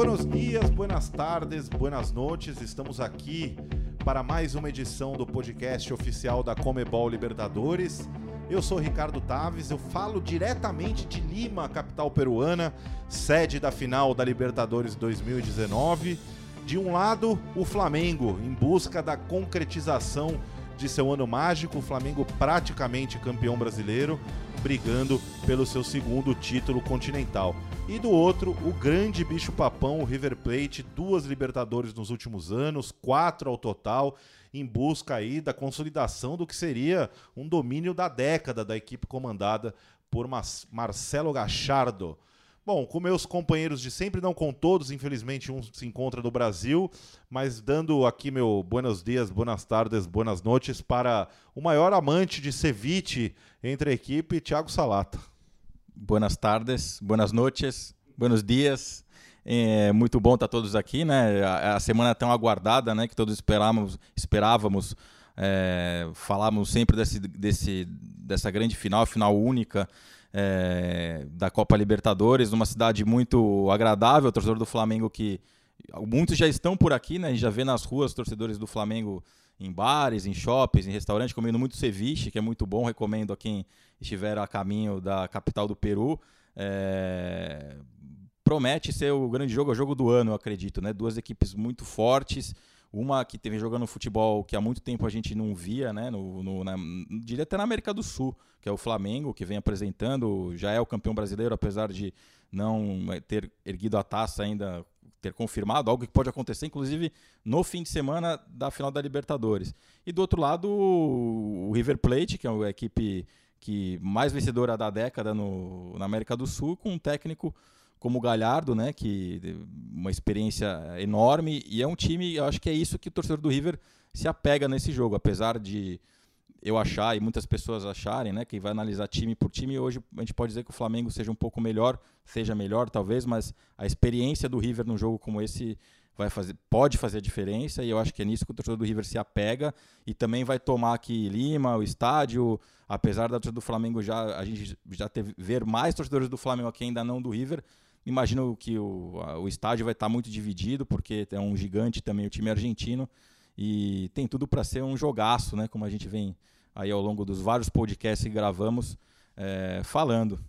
buenos dias, buenas tardes, buenas noites. Estamos aqui para mais uma edição do podcast oficial da Comebol Libertadores. Eu sou Ricardo Taves, eu falo diretamente de Lima, capital peruana, sede da final da Libertadores 2019. De um lado, o Flamengo, em busca da concretização de seu ano mágico, o Flamengo praticamente campeão brasileiro, brigando pelo seu segundo título continental. E do outro, o grande bicho-papão, o River Plate, duas Libertadores nos últimos anos, quatro ao total, em busca aí da consolidação do que seria um domínio da década da equipe comandada por Marcelo Gachardo. Bom, com meus companheiros de sempre, não com todos, infelizmente um se encontra no Brasil, mas dando aqui meu buenos dias, buenas tardes, buenas noites para o maior amante de ceviche entre a equipe, Thiago Salata. Buenas tardes, buenas noites, buenos dias. É muito bom estar todos aqui, né? A, semana tão aguardada, né? Que todos esperávamos, esperávamos. É, falávamos sempre desse, desse, dessa grande final, final única é, da Copa Libertadores, numa cidade muito agradável, torcedor do Flamengo que muitos já estão por aqui, né? A gente já vê nas ruas torcedores do Flamengo em bares, em shoppings, em restaurantes, comendo muito ceviche, que é muito bom, recomendo a quem estiver a caminho da capital do Peru. É... Promete ser o grande jogo, o jogo do ano, eu acredito, né? Duas equipes muito fortes, uma que teve jogando futebol que há muito tempo a gente não via, né? No, no, na, diria até na América do Sul, que é o Flamengo, que vem apresentando, já é o campeão brasileiro, apesar de não ter erguido a taça ainda, ter confirmado, algo que pode acontecer, inclusive, no fim de semana da final da Libertadores. E do outro lado, o River Plate, que é a equipe que mais vencedora da década no, na América do Sul, com um técnico como o Galhardo, né, que uma experiência enorme e é um time, eu acho que é isso que o torcedor do River se apega nesse jogo, apesar de eu achar e muitas pessoas acharem, né, que vai analisar time por time, hoje a gente pode dizer que o Flamengo seja um pouco melhor, seja melhor talvez, mas a experiência do River num jogo como esse vai fazer, pode fazer a diferença e eu acho que é nisso que o torcedor do River se apega e também vai tomar aqui Lima, o estádio, apesar da torcida do Flamengo já a gente já teve ver mais torcedores do Flamengo aqui ainda não do River, Imagino que o, o estádio vai estar muito dividido, porque é um gigante também o time argentino. E tem tudo para ser um jogaço, né? Como a gente vem aí ao longo dos vários podcasts que gravamos é, falando.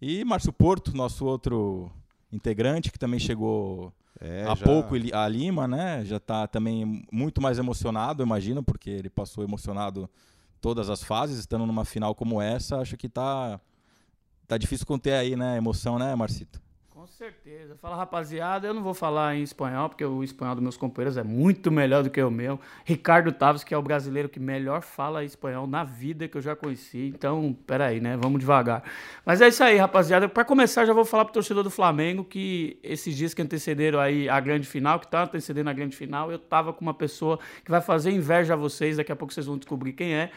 E Márcio Porto, nosso outro integrante, que também chegou é, há já... pouco a Lima, né? Já está também muito mais emocionado, imagino, porque ele passou emocionado todas as fases, estando numa final como essa, acho que tá, tá difícil conter aí, né? Emoção, né, Marcito? Com certeza. Fala, rapaziada, eu não vou falar em espanhol, porque o espanhol dos meus companheiros é muito melhor do que o meu. Ricardo Taves, que é o brasileiro que melhor fala espanhol na vida que eu já conheci. Então, peraí, né? Vamos devagar. Mas é isso aí, rapaziada. Para começar, já vou falar pro torcedor do Flamengo que esses dias que antecederam aí a grande final, que tá antecedendo a grande final, eu tava com uma pessoa que vai fazer inveja a vocês, daqui a pouco vocês vão descobrir quem é.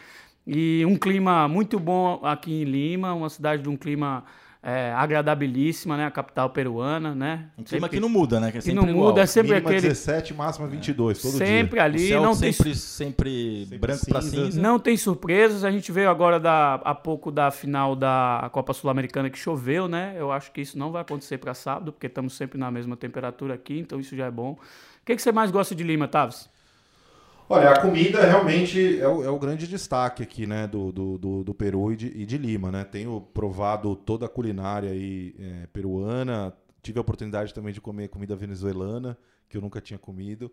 E um clima muito bom aqui em Lima, uma cidade de um clima é, agradabilíssima, né? A capital peruana, né? Um clima sempre, que não muda, né? Que, é que não igual. muda, é sempre Mínima aquele... 17, máxima 22, todo sempre dia. ali, não sempre, tem... Sempre, sempre branco para cinza. Não tem surpresas, a gente veio agora da, há pouco da final da Copa Sul-Americana que choveu, né? Eu acho que isso não vai acontecer para sábado, porque estamos sempre na mesma temperatura aqui, então isso já é bom. O que, que você mais gosta de Lima, Tavis? Olha, a comida realmente é o, é o grande destaque aqui, né, do, do, do, do Peru e de, e de, Lima, né? Tenho provado toda a culinária aí, é, peruana, tive a oportunidade também de comer comida venezuelana, que eu nunca tinha comido.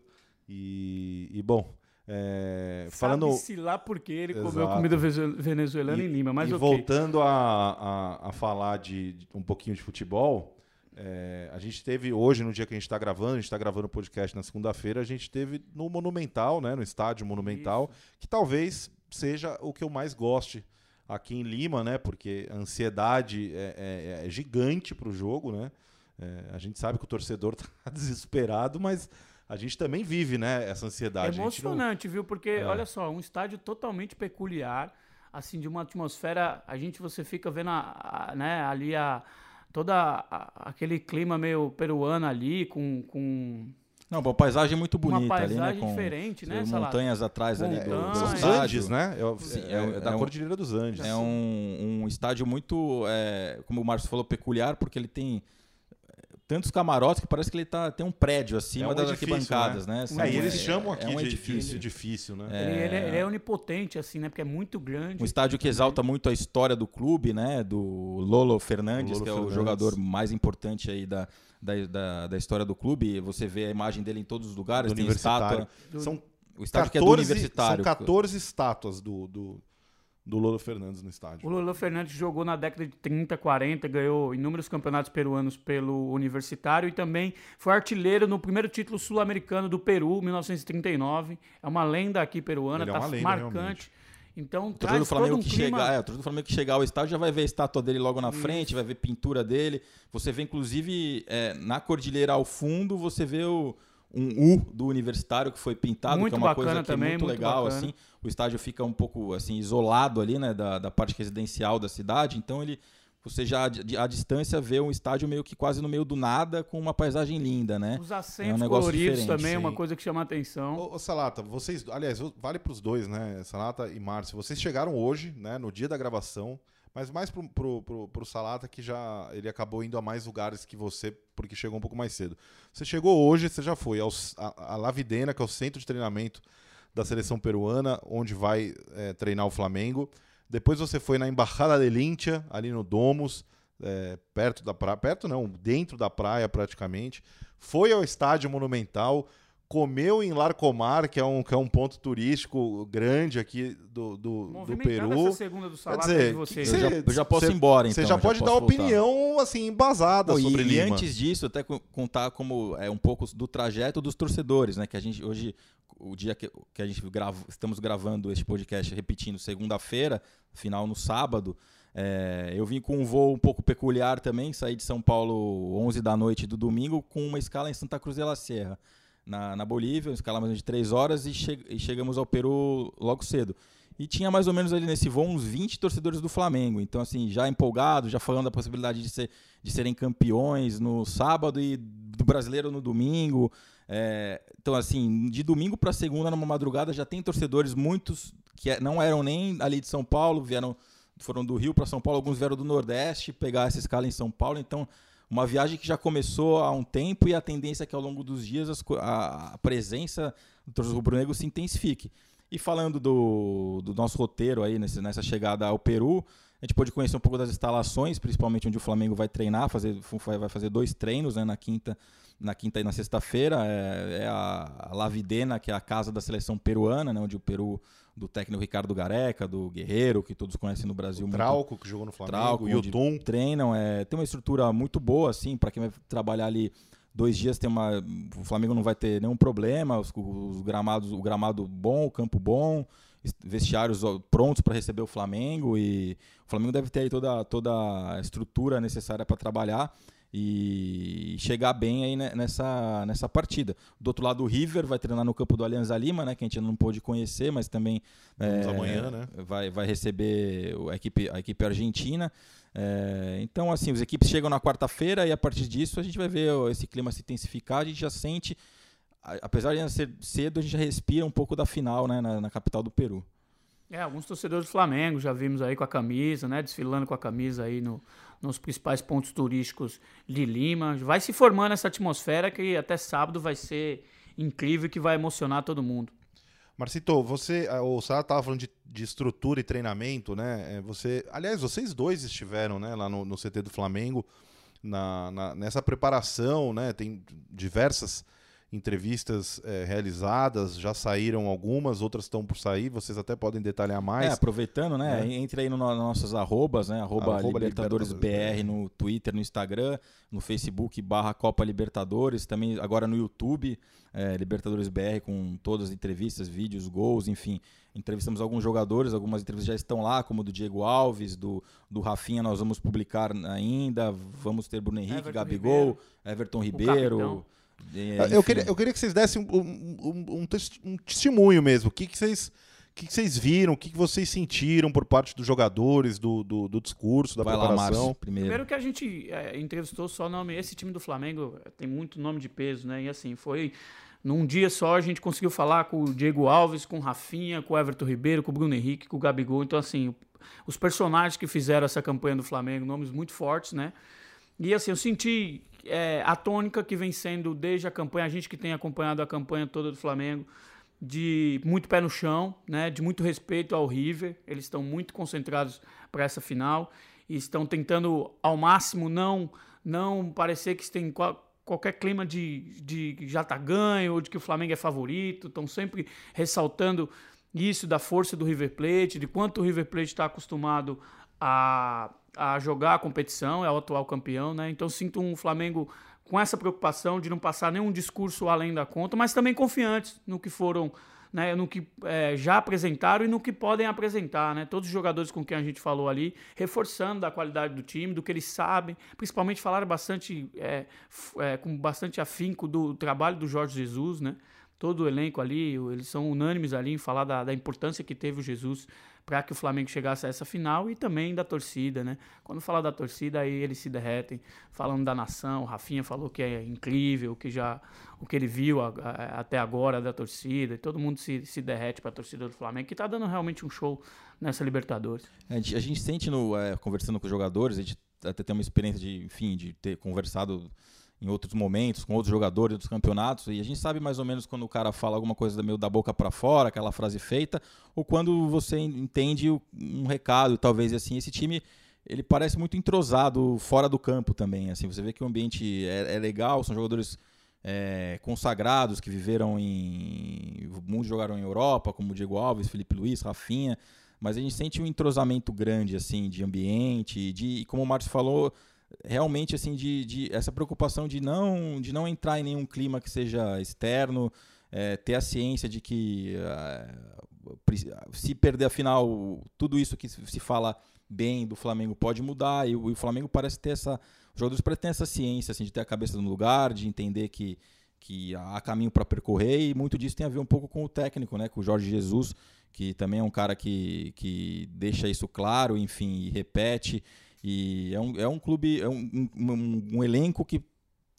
E, e bom, é, falando. se lá porque ele Exato. comeu comida venezuelana e, em Lima, mas e okay. voltando a, a, a falar de, de, um pouquinho de futebol, é, a gente teve hoje, no dia que a gente está gravando, a gente está gravando o podcast na segunda-feira, a gente teve no Monumental, né, no estádio Monumental, Isso. que talvez seja o que eu mais goste aqui em Lima, né, porque a ansiedade é, é, é gigante para o jogo, né. É, a gente sabe que o torcedor está desesperado, mas a gente também vive, né, essa ansiedade. É emocionante, não... viu? Porque é. olha só, um estádio totalmente peculiar, assim de uma atmosfera, a gente você fica vendo a, a né, ali a toda aquele clima meio peruano ali, com, com não, uma paisagem muito bonita uma paisagem ali, né? Com diferente, né? Montanhas atrás ali do, do Os Andes, né? É, Sim, é, é, é da é Cordilheira dos Andes. É um, um estádio muito, é, como o Márcio falou, peculiar, porque ele tem tantos camarotes que parece que ele tá, tem um prédio acima É um das edifício, arquibancadas, né? É, Assim, e eles é- chamam é aqui um de edifício. edifício, né? Ele, ele é, ele é onipotente, assim, né? Porque é muito grande. Um estádio que exalta muito a história do clube, né? Do Lolo Fernandes, Lolo que é o Fernandes. jogador mais importante aí da, da, da, da história do clube. Você vê a imagem dele em todos os lugares, Do tem estátua. São O estádio que é do 14, universitário. são 14 estátuas do, do, do Lolo Fernandes no estádio. O Lolo Fernandes jogou na década de 30, 40, ganhou inúmeros campeonatos peruanos pelo Universitário e também foi artilheiro no primeiro título sul-americano do Peru, 1939. É uma lenda aqui peruana, Ele é tá uma lenda, marcante. realmente. Então, O traz do Flamengo todo um que clima... chegar, é, o torcedor do Flamengo que chegar ao estádio já vai ver a estátua dele logo na frente, vai ver pintura dele. Você vê inclusive é, na cordilheira ao fundo, você vê o, um U do universitário que foi pintado, Muito que é uma bacana coisa que também, é muito, muito legal bacana. assim. O estádio fica um pouco assim isolado ali, né, da, da parte residencial da cidade, então ele você já de- à distância vê um estádio meio que quase no meio do nada com uma paisagem linda, né? Os É um coloridos também é uma coisa que chama atenção. Ô, ô, Salata, vocês, aliás, vale para os dois, né? Salata e Márcio. Vocês chegaram hoje, né? No dia da gravação, mas mais pro, pro, pro, pro Salata que já ele acabou indo a mais lugares que você, porque chegou um pouco mais cedo. Você chegou hoje, você já foi ao, a, a Lavidena, que é o centro de treinamento da seleção peruana, onde vai é, treinar o Flamengo. Depois você foi na Embaixada de Lintia, ali no Domus, é, perto da praia, perto não, dentro da praia praticamente. Foi ao Estádio Monumental, comeu em Larcomar, que é um, que é um ponto turístico grande aqui do, do, do Peru. essa segunda do salado dizer, de vocês. que Eu já, Cê- eu já posso cê- ir embora, Você então. já pode dar voltar. opinião assim embasada Pô, sobre e, e Lima. antes disso, até co- contar como é um pouco do trajeto dos torcedores, né? Que a gente hoje, o dia que, que a gente grava, estamos gravando este podcast, repetindo, segunda-feira, final no sábado. é, eu vim com um voo um pouco peculiar também, saí de São Paulo 11 da noite do domingo com uma escala em Santa Cruz de la Sierra, na, na Bolívia, uma escala mais ou menos de 3 horas e, che- e chegamos ao Peru logo cedo. E tinha mais ou menos ali nesse voo uns 20 torcedores do Flamengo. Então, assim, já empolgado, já falando da possibilidade de, ser, de serem campeões no sábado e do brasileiro no domingo. É, então, assim, de domingo para segunda, numa madrugada, já tem torcedores, muitos que é- não eram nem ali de São Paulo, vieram, foram do Rio para São Paulo, alguns vieram do Nordeste pegar essa escala em São Paulo. Então, uma viagem que já começou há um tempo e a tendência é que ao longo dos dias as a, a presença do torcedor rubro-negro se intensifique. E falando do, do nosso roteiro aí nesse- nessa chegada ao Peru, a gente pôde conhecer um pouco das instalações, principalmente onde o Flamengo vai treinar, fazer, vai fazer dois treinos né, na quinta na quinta e na sexta-feira. É, é a, a Lavidena, que é a casa da seleção peruana, né, onde o Peru, do técnico Ricardo Gareca, do Guerreiro, que todos conhecem no Brasil O muito Trauco, que jogou no Flamengo, Trauco, o onde Yutun. treinam, é, tem uma estrutura muito boa, assim, para quem vai trabalhar ali dois dias, tem uma, o Flamengo não vai ter nenhum problema, os, os gramados, o gramado bom, o campo bom, es- vestiários prontos para receber o Flamengo e o Flamengo deve ter aí toda, toda a estrutura necessária para trabalhar e chegar bem aí ne- nessa, nessa partida. Do outro lado, o River vai treinar no campo do Alianza Lima, né, que a gente ainda não pôde conhecer, mas também é, amanhã, né? vai, vai receber a equipe, a equipe argentina. É, então, assim, as equipes chegam na quarta-feira e a partir disso a gente vai ver esse clima se intensificar, a gente já sente, apesar de ainda ser cedo, a gente já respira um pouco da final né, na, na capital do Peru. É, alguns torcedores do Flamengo já vimos aí com a camisa, né? Desfilando com a camisa aí no, nos principais pontos turísticos de Lima. Vai se formando essa atmosfera que até sábado vai ser incrível que vai emocionar todo mundo. Marcito, você, ah, o Sara estava falando de, de estrutura e treinamento, né? É, Você, aliás, vocês dois estiveram, né, lá no, no CT do Flamengo na, na- nessa preparação, né? Tem diversas entrevistas é, realizadas, já saíram algumas, outras estão por sair. Vocês até podem detalhar É, mais. aproveitando, né? É. Entre aí nos no, nossos arrobas, né? Arroba, Arroba Libertadores, Libertadores BR no Twitter, no Instagram, no Facebook barra Copa Libertadores, também agora no YouTube, é, Libertadores BR com todas as entrevistas, vídeos, gols, enfim. Entrevistamos alguns jogadores, algumas entrevistas já estão lá, como do Diego Alves, do, do Rafinha, nós vamos publicar ainda. Vamos ter Bruno Henrique, Everton Gabigol, Ribeiro. Everton. Ribeiro. É, Ah, eu, queria, eu queria que vocês dessem um, um- um- um tes- um testemunho mesmo. O que, que vocês. O que, que vocês viram? O que, que vocês sentiram por parte dos jogadores, do, do, do discurso, da Vai lá, preparação? Márcio, primeiro. Primeiro que a gente é, entrevistou só nome. Esse time do Flamengo é, tem muito nome de peso, né? E assim, foi. Num dia só a gente conseguiu falar com o Diego Alves, com o Rafinha, com o Everton Ribeiro, com o Bruno Henrique, com o Gabigol. Então, assim, os personagens que fizeram essa campanha do Flamengo, nomes muito fortes, né? E assim, eu senti é, a tônica que vem sendo desde a campanha, a gente que tem acompanhado a campanha toda do Flamengo, de muito pé no chão, né, de muito respeito ao River. Eles estão muito concentrados para essa final e estão tentando ao máximo não não parecer que tem qualquer clima de, de já tá ganho ou de que o Flamengo é favorito. Estão sempre ressaltando isso da força do River Plate, de quanto o River Plate está acostumado a, a jogar a competição, é o atual campeão, né? Então sinto um Flamengo com essa preocupação de não passar nenhum discurso além da conta, mas também confiantes no que foram, né, no que é, já apresentaram e no que podem apresentar, né? Todos os jogadores com quem a gente falou ali, reforçando da qualidade do time, do que eles sabem, principalmente falaram bastante, é, é, com bastante afinco do trabalho do Jorge Jesus, né? Todo o elenco ali, eles são unânimes ali em falar da, da importância que teve o Jesus para que o Flamengo chegasse a essa final e também da torcida, né? Quando fala da torcida, aí eles se derretem, falando da nação. O Rafinha falou que é incrível, que já o que ele viu a, a, até agora da torcida, e todo mundo se, se derrete para a torcida do Flamengo, que está dando realmente um show nessa Libertadores. A gente, sente no, é, conversando com os jogadores, a gente até tem uma experiência de, enfim, de ter conversado em outros momentos, com outros jogadores dos campeonatos, e a gente sabe mais ou menos quando o cara fala alguma coisa meio da boca para fora, aquela frase feita, ou quando você entende um recado, talvez assim, esse time ele parece muito entrosado fora do campo também, assim, você vê que o ambiente é, é legal, são jogadores é, consagrados que viveram em muitos jogaram em Europa, como Diego Alves, Felipe Luiz, Rafinha, mas a gente sente um entrosamento grande assim de ambiente, de e como o Marcos falou, realmente assim de, de, essa preocupação de não de não entrar em nenhum clima que seja externo é, ter a ciência de que uh, se perder a final tudo isso que se fala bem do Flamengo pode mudar e o, e o Flamengo parece ter essa os jogadores ter essa ciência assim de ter a cabeça no lugar de entender que que há caminho para percorrer e muito disso tem a ver um pouco com o técnico, né, com o Jorge Jesus, que também é um cara que, que deixa isso claro, enfim, repete e é um, é um clube, é um, um, um elenco que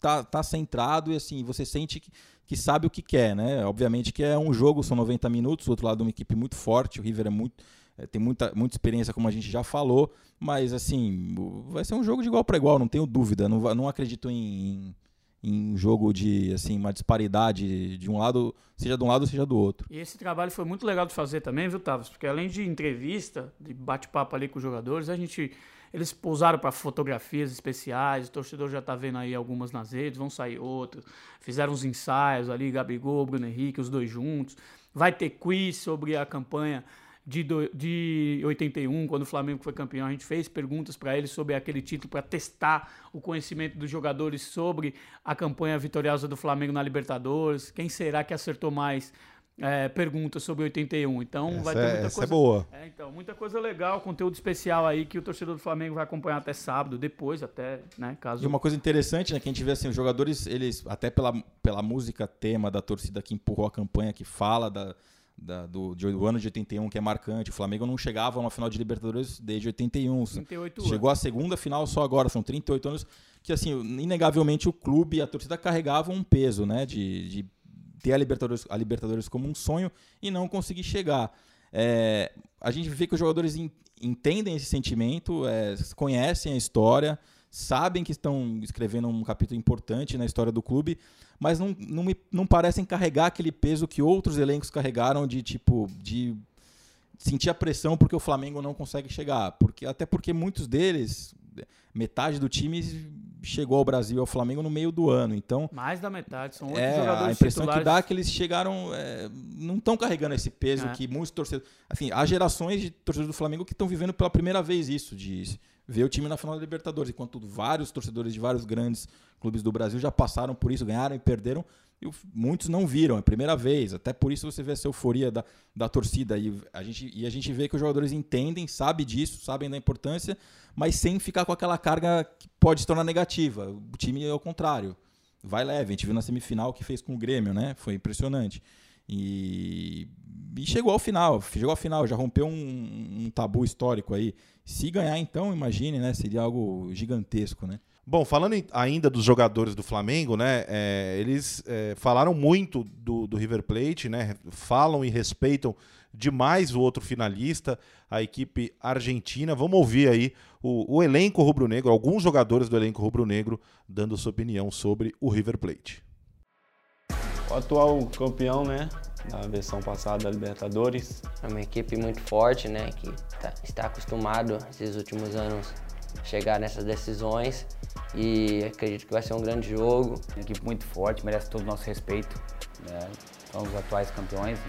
tá, tá centrado e assim, você sente que, que sabe o que quer, né? Obviamente que é um jogo, são 90 minutos, o outro lado uma equipe muito forte, o River é muito é, tem muita, muita experiência, como a gente já falou, mas assim, vai ser um jogo de igual para igual, não tenho dúvida. Não, não acredito em, em, em jogo de assim, uma disparidade de um lado, seja de um lado, seja do outro. E esse trabalho foi muito legal de fazer também, viu, Tavos? Porque além de entrevista, de bate-papo ali com os jogadores, a gente eles pousaram para fotografias especiais, o torcedor já está vendo aí algumas nas redes, vão sair outras. Fizeram uns ensaios ali, Gabigol, Bruno Henrique, os dois juntos. Vai ter quiz sobre a campanha de, do, de 81, quando o Flamengo foi campeão. A gente fez perguntas para eles sobre aquele título para testar o conhecimento dos jogadores sobre a campanha vitoriosa do Flamengo na Libertadores. Quem será que acertou mais é, perguntas sobre 81. Então essa vai ter muita é, essa coisa. é boa. É, então, muita coisa legal, conteúdo especial aí que o torcedor do Flamengo vai acompanhar até sábado, depois até, né? Caso... E uma coisa interessante, né, que a gente vê assim, os jogadores, eles, até pela, pela música tema da torcida que empurrou a campanha, que fala da, da, do, de, do ano de 81, que é marcante. O Flamengo não chegava a uma final de Libertadores desde 81. 38 Chegou à segunda final só agora, são 38 anos que assim, inegavelmente o clube e a torcida carregavam um peso, né, de, de ter a Libertadores, a Libertadores como um sonho e não conseguir chegar. É, a gente vê que os jogadores in, entendem esse sentimento, é, conhecem a história, sabem que estão escrevendo um capítulo importante na história do clube, mas não, não, me, não parecem carregar aquele peso que outros elencos carregaram de tipo de sentir a pressão porque o Flamengo não consegue chegar, porque até porque muitos deles, metade do time chegou ao Brasil ao Flamengo no meio do ano. Então, mais da metade são oito é, jogadores a impressão titulares. que dá é que eles chegaram, é, não estão carregando esse peso É. que muitos torcedores, assim, há gerações de torcedores do Flamengo que estão vivendo pela primeira vez isso, de ver o time na final da Libertadores, enquanto vários torcedores de vários grandes clubes do Brasil já passaram por isso, ganharam e perderam. E muitos não viram, é a primeira vez. Até por isso você vê essa euforia da, da torcida. E a, gente, e a gente vê que os jogadores entendem, sabem disso, sabem da importância, mas sem ficar com aquela carga que pode se tornar negativa. O time é o contrário. Vai leve. A gente viu na semifinal que fez com o Grêmio, né? Foi impressionante. E, e chegou ao final. Chegou ao final, já rompeu um, um tabu histórico aí. Se ganhar, então, imagine, né? Seria algo gigantesco, né? Bom, falando em- ainda dos jogadores do Flamengo, né? é, eles é, falaram muito do, do River Plate, né? Falam e respeitam demais o outro finalista, a equipe argentina. Vamos ouvir aí o, o elenco rubro-negro, alguns jogadores do elenco rubro-negro, dando sua opinião sobre o River Plate. O atual campeão, né? Na versão passada da Libertadores. É uma equipe muito forte, né? Que tá, está acostumado esses últimos anos chegar nessas decisões e acredito que vai ser um grande jogo. Uma equipe muito forte, merece todo o nosso respeito. Né? São os atuais campeões, né?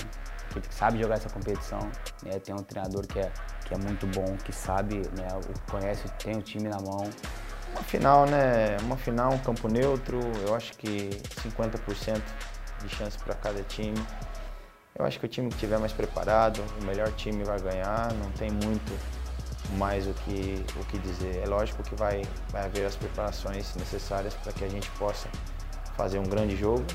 equipe que sabe jogar essa competição. Né? Tem um treinador que é, que é muito bom, que sabe, né? conhece, tem o time na mão. Uma final, né? Uma final, um campo neutro, eu acho que 50% de chance para cada time. Eu acho que o time que estiver mais preparado, o melhor time vai ganhar, não tem muito mais o que, o que dizer. É lógico que vai, vai haver as preparações necessárias para que a gente possa fazer um grande jogo,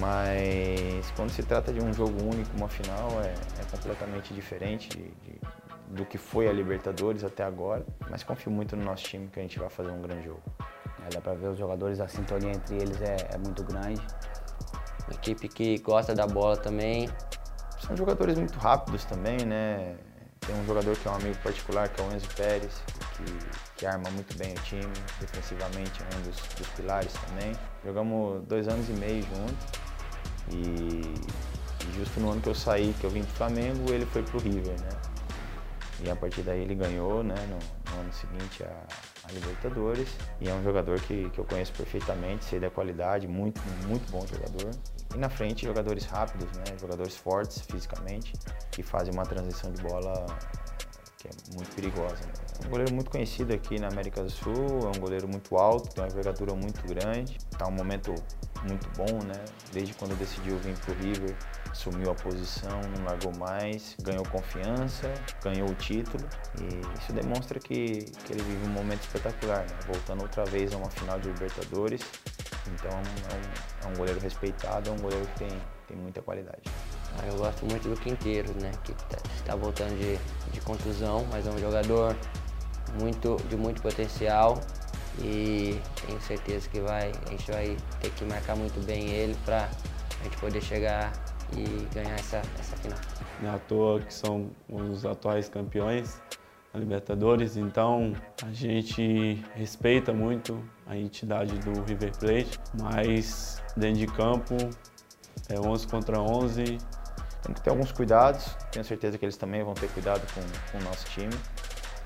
mas quando se trata de um jogo único, uma final, é, é completamente diferente de, de, do que foi a Libertadores até agora. Mas confio muito no nosso time que a gente vai fazer um grande jogo. É, dá para ver os jogadores, a sintonia entre eles é, é muito grande. Uma equipe que gosta da bola também. São jogadores muito rápidos também, né? Tem um jogador que é um amigo particular, que é o Enzo Pérez, que, que arma muito bem o time, defensivamente é um dos, dos pilares também. Jogamos dois anos e meio juntos e, e, justo no ano que eu saí, que eu vim do Flamengo, ele foi pro River, né? E a partir daí ele ganhou, né, no, no ano seguinte a, a, Libertadores. E é um jogador que, que eu conheço perfeitamente, sei da qualidade, muito, muito bom jogador. E na frente, jogadores rápidos, né? jogadores fortes fisicamente, que fazem uma transição de bola que é muito perigosa. Né? É um goleiro muito conhecido aqui na América do Sul, é um goleiro muito alto, tem uma envergadura muito grande, está um momento muito bom, né? Desde quando decidiu vir para o River, assumiu a posição, não largou mais, ganhou confiança, ganhou o título e isso demonstra que, que ele vive um momento espetacular, né? voltando outra vez a uma final de Libertadores. Então é um, é um goleiro respeitado, é um goleiro que tem, tem muita qualidade. Ah, eu gosto muito do Quinteiro, né? Que está tá voltando de, de contusão, mas é um jogador muito, de muito potencial e tenho certeza que vai, a gente vai ter que marcar muito bem ele para a gente poder chegar e ganhar essa, essa final. Não é à toa que são os atuais campeões da Libertadores, então a gente respeita muito a entidade do River Plate, mas dentro de campo é 11 contra 11. Tem que ter alguns cuidados, tenho certeza que eles também vão ter cuidado com, com o nosso time.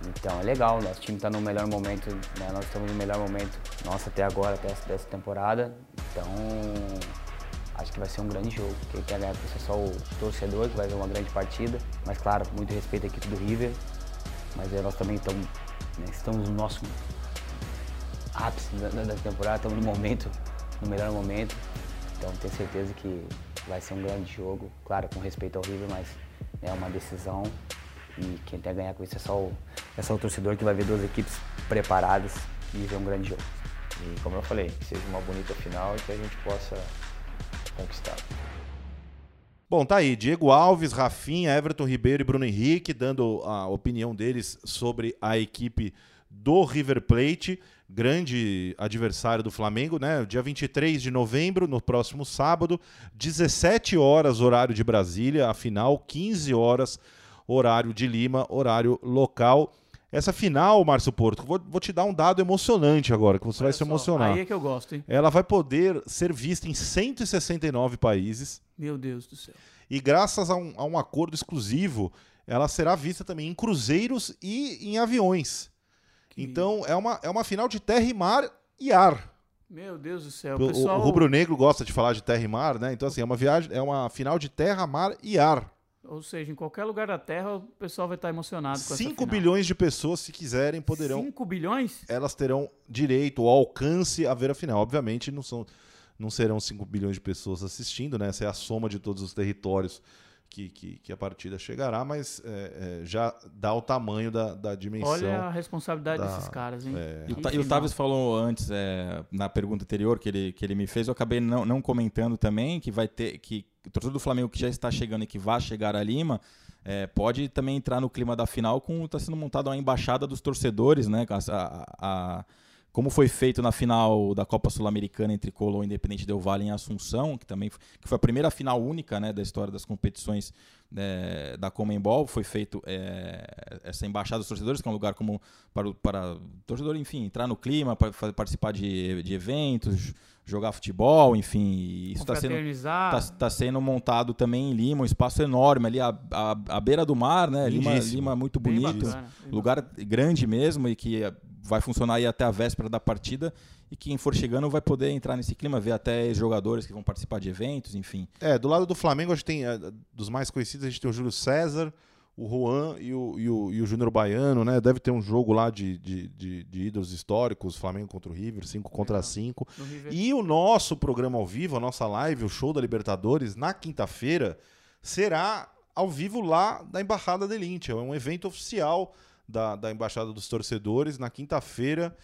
Então é legal, nosso time está no melhor momento, né? nós estamos no melhor momento nosso até agora, até essa, dessa temporada. Então acho que vai ser um grande jogo. Quem quer ganhar vai ser só o torcedor, que vai ver uma grande partida. Mas claro, muito respeito à equipe do River. Mas nós também estamos, né, estamos no nosso ápice da, da temporada, estamos no momento, no melhor momento. Então tenho certeza que vai ser um grande jogo, claro, com respeito ao River, mas é uma decisão e quem a ganhar com isso é só o, é só o torcedor que vai ver duas equipes preparadas e ver um grande jogo. E como eu falei, que seja uma bonita final e que a gente possa conquistar. Bom, tá aí. Diego Alves, Rafinha, Everton Ribeiro e Bruno Henrique dando a opinião deles sobre a equipe do River Plate, grande adversário do Flamengo, né? Dia 23 de novembro, no próximo sábado, 17 horas, horário de Brasília, a final, 15 horas, horário de Lima, horário local. Essa final, Márcio Porto, vou, vou, te dar um dado emocionante agora, que você Olha vai se só, emocionar. Aí é que eu gosto, hein? Ela vai poder ser vista em 169 países. Meu Deus do céu. E graças a um, a um acordo exclusivo, ela será vista também em cruzeiros e em aviões. Que... Então, é uma, é uma final de terra e mar e ar. Meu Deus do céu. O, pessoal... o rubro-negro gosta de falar de terra e mar, né? Então, assim, é uma viagem, é uma final de terra, mar e ar. Ou seja, em qualquer lugar da Terra, o pessoal vai estar emocionado com 5 bilhões de pessoas, se quiserem, poderão. 5 bilhões? Elas terão direito ou alcance a ver a final. Obviamente, não, são, não serão 5 bilhões de pessoas assistindo, né? Essa é a soma de todos os territórios que, que, que a partida chegará, mas é, é, já dá o tamanho da, da dimensão. Olha a responsabilidade da, desses caras, hein? É... E, o, Tavis falou antes, é, na pergunta anterior que ele, que ele me fez, eu acabei não, não comentando também que vai ter. que o torcedor do Flamengo que já está chegando e que vai chegar a Lima. É, pode também entrar no clima da final com está sendo montada uma embaixada dos torcedores, né? A, a, a, como foi feito na final da Copa Sul-Americana entre Colón e Independente Del Valle em Assunção, que também que foi a primeira final única né, da história das competições é, da Comembol, foi feito é, essa embaixada dos torcedores, que é um lugar como para o, para o torcedor, enfim, entrar no clima, para participar de, de eventos, jogar futebol, enfim. Isso está sendo, tá, tá, sendo montado também em Lima, um espaço enorme ali à, à, à beira do mar, né? Lima, Lima muito bonito, bacana, lugar grande mesmo e que vai funcionar aí até a véspera da partida e quem for chegando vai poder entrar nesse clima, ver até jogadores que vão participar de eventos, enfim. É, do lado do Flamengo, a gente tem, é, dos mais conhecidos, a gente tem o Júlio César, o Juan e o, e o, e o Júnior Baiano, né? Deve ter um jogo lá de, de, de, de ídolos históricos, Flamengo contra o River, 5 contra 5. E o nosso programa ao vivo, a nossa live, o show da Libertadores, na quinta-feira, será ao vivo lá da Embaixada de Linte. É um evento oficial da, da Embaixada dos Torcedores, na quinta-feira.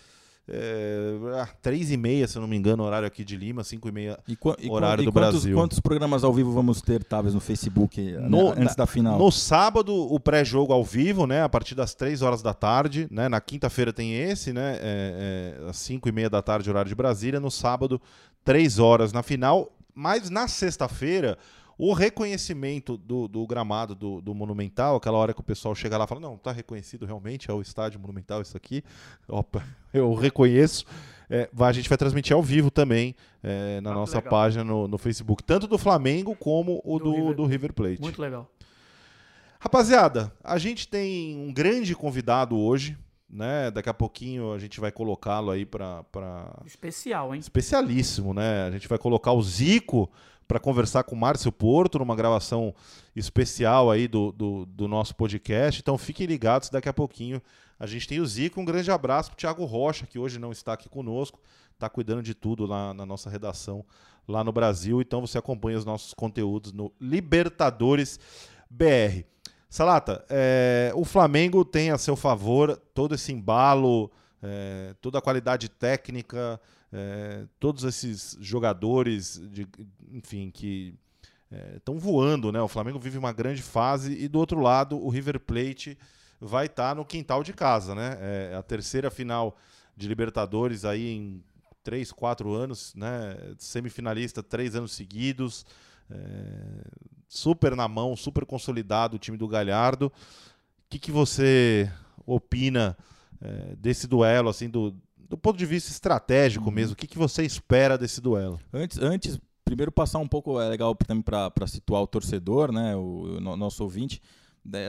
É, três e meia, se eu não me engano, horário aqui de Lima, cinco e meia, e, horário e do quantos, Brasil. Quantos programas ao vivo vamos ter, talvez, no Facebook no, né, antes da final? No sábado, o pré-jogo ao vivo, né, a partir das três horas da tarde, né, na quinta-feira tem esse, né, é, é, às cinco e meia da tarde, horário de Brasília, no sábado, três horas na final, mas na sexta-feira o reconhecimento do, do gramado do, do, Monumental, aquela hora que o pessoal chega lá e fala: não, tá reconhecido realmente, é o estádio Monumental, isso aqui. Opa, eu reconheço. É, a gente vai transmitir ao vivo também é, na ah, nossa legal. página no, no, Facebook, tanto do Flamengo como o do, do, River. do River Plate. Muito legal. Rapaziada, a gente tem um grande convidado hoje, né? Daqui a pouquinho a gente vai colocá-lo aí para pra... especial, hein? Especialíssimo, né? A gente vai colocar o Zico para conversar com o Márcio Porto numa gravação especial aí do, do, do, nosso podcast. Então fiquem ligados, daqui a pouquinho a gente tem o Zico. Um grande abraço para Thiago Rocha, que hoje não está aqui conosco, está cuidando de tudo lá na nossa redação lá no Brasil. Então você acompanha os nossos conteúdos no Libertadores BR. Salata, é, o Flamengo tem a seu favor todo esse embalo, é, toda a qualidade técnica, é, todos esses jogadores, de, enfim, que estão é, voando, né? O Flamengo vive uma grande fase e do outro lado o River Plate vai estar tá no quintal de casa, né? É a terceira final de Libertadores aí em três, quatro anos, né? Semifinalista três anos seguidos, é, super na mão, super consolidado o time do Galhardo. O que, que você opina é, desse duelo, assim, do, do ponto de vista estratégico uhum. mesmo, o que, que você espera desse duelo? Antes, antes primeiro passar um pouco, é legal também para situar o torcedor, né, o, o nosso ouvinte,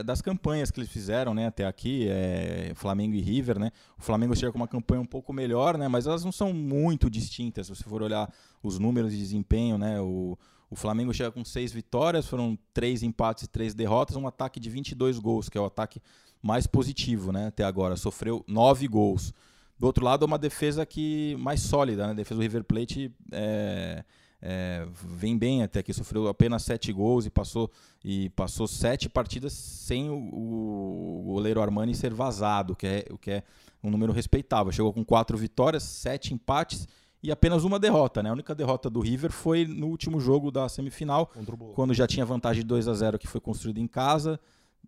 das campanhas que eles fizeram né, até aqui, é, Flamengo e River, né? O Flamengo chega com uma campanha um pouco melhor, né? Mas elas não são muito distintas. Se você for olhar os números de desempenho, né? O, o Flamengo chega com seis vitórias, foram três empates e três derrotas, um ataque de 22 gols, que é o ataque mais positivo, né? Até agora, sofreu nove gols. Do outro lado, é uma defesa que mais sólida, né? A defesa do River Plate é, é, vem bem até aqui, sofreu apenas sete gols e passou, e passou sete partidas sem o, o goleiro Armani ser vazado, que é, o que é um número respeitável. Chegou com quatro vitórias, sete empates e apenas uma derrota. Né? A única derrota do River foi no último jogo da semifinal, quando já tinha vantagem de 2 a 0 que foi construído em casa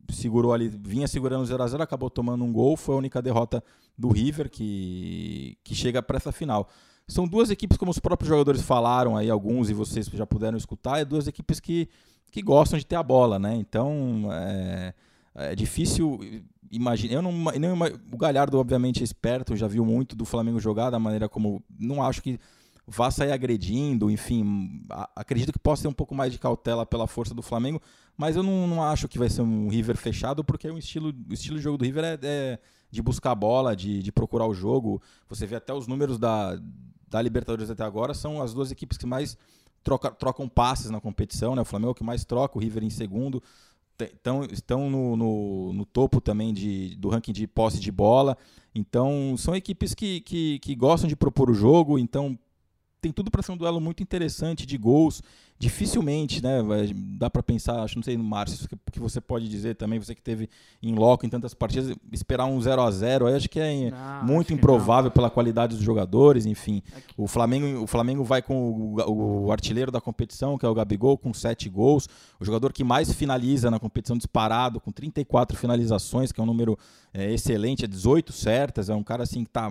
segurou ali, vinha segurando 0 a 0 acabou tomando um gol, foi a única derrota do River que, que chega para essa final. São duas equipes, como os próprios jogadores falaram aí, alguns e vocês já puderam escutar, é duas equipes que, que gostam de ter a bola, né? Então é, é difícil imaginar. Eu não, não, o Galhardo, obviamente, é esperto, já viu muito do Flamengo jogar da maneira como. Não acho que vá sair agredindo, enfim, acredito que possa ter um pouco mais de cautela pela força do Flamengo, mas eu não, não acho que vai ser um River fechado, porque o estilo, o estilo de jogo do River é, é de buscar a bola, de, de procurar o jogo. Você vê até os números da, da Libertadores até agora, são as duas equipes que mais troca, trocam passes na competição, né? O Flamengo é o que mais troca, o River em segundo. Então, estão no, no, no, topo também de, do ranking de posse de bola. Então, são equipes que, que, que gostam de propor o jogo. Então, tem tudo para ser um duelo muito interessante de gols. Dificilmente, né? Vai, dá para pensar, acho não sei, Márcio, que, que você pode dizer também, você que teve em loco em tantas partidas, esperar um 0 a 0 aí acho que é Não, muito improvável pela qualidade dos jogadores, enfim. Aqui. O Flamengo, o Flamengo vai com o, o artilheiro da competição, que é o Gabigol, com 7 gols. O jogador que mais finaliza na competição disparado, com 34 finalizações, que é um número é, excelente, é 18 certas. É um cara assim que está,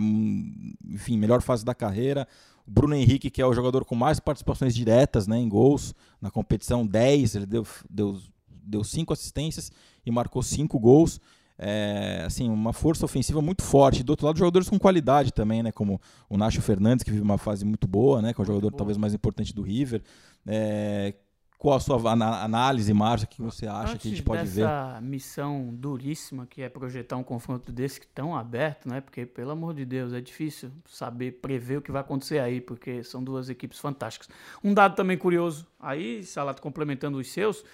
enfim, melhor fase da carreira. O Bruno Henrique, que é o jogador com mais participações diretas né, em gols na competição, 10. Ele deu, deu, deu cinco assistências e marcou cinco gols. É, assim, uma força ofensiva muito forte. Do outro lado, jogadores com qualidade também, né? Como o Nacho Fernandes, que vive uma fase muito boa, né? Que é o jogador boa. talvez mais importante do River. É, qual a sua análise, Márcio? O que você acha que a gente Antes pode ver? dessa missão duríssima que é projetar um confronto desse que tão aberto, né? Porque, pelo amor de Deus, é difícil saber prever o que vai acontecer aí, porque são duas equipes fantásticas. Um dado também curioso, aí, Salato, complementando os seus,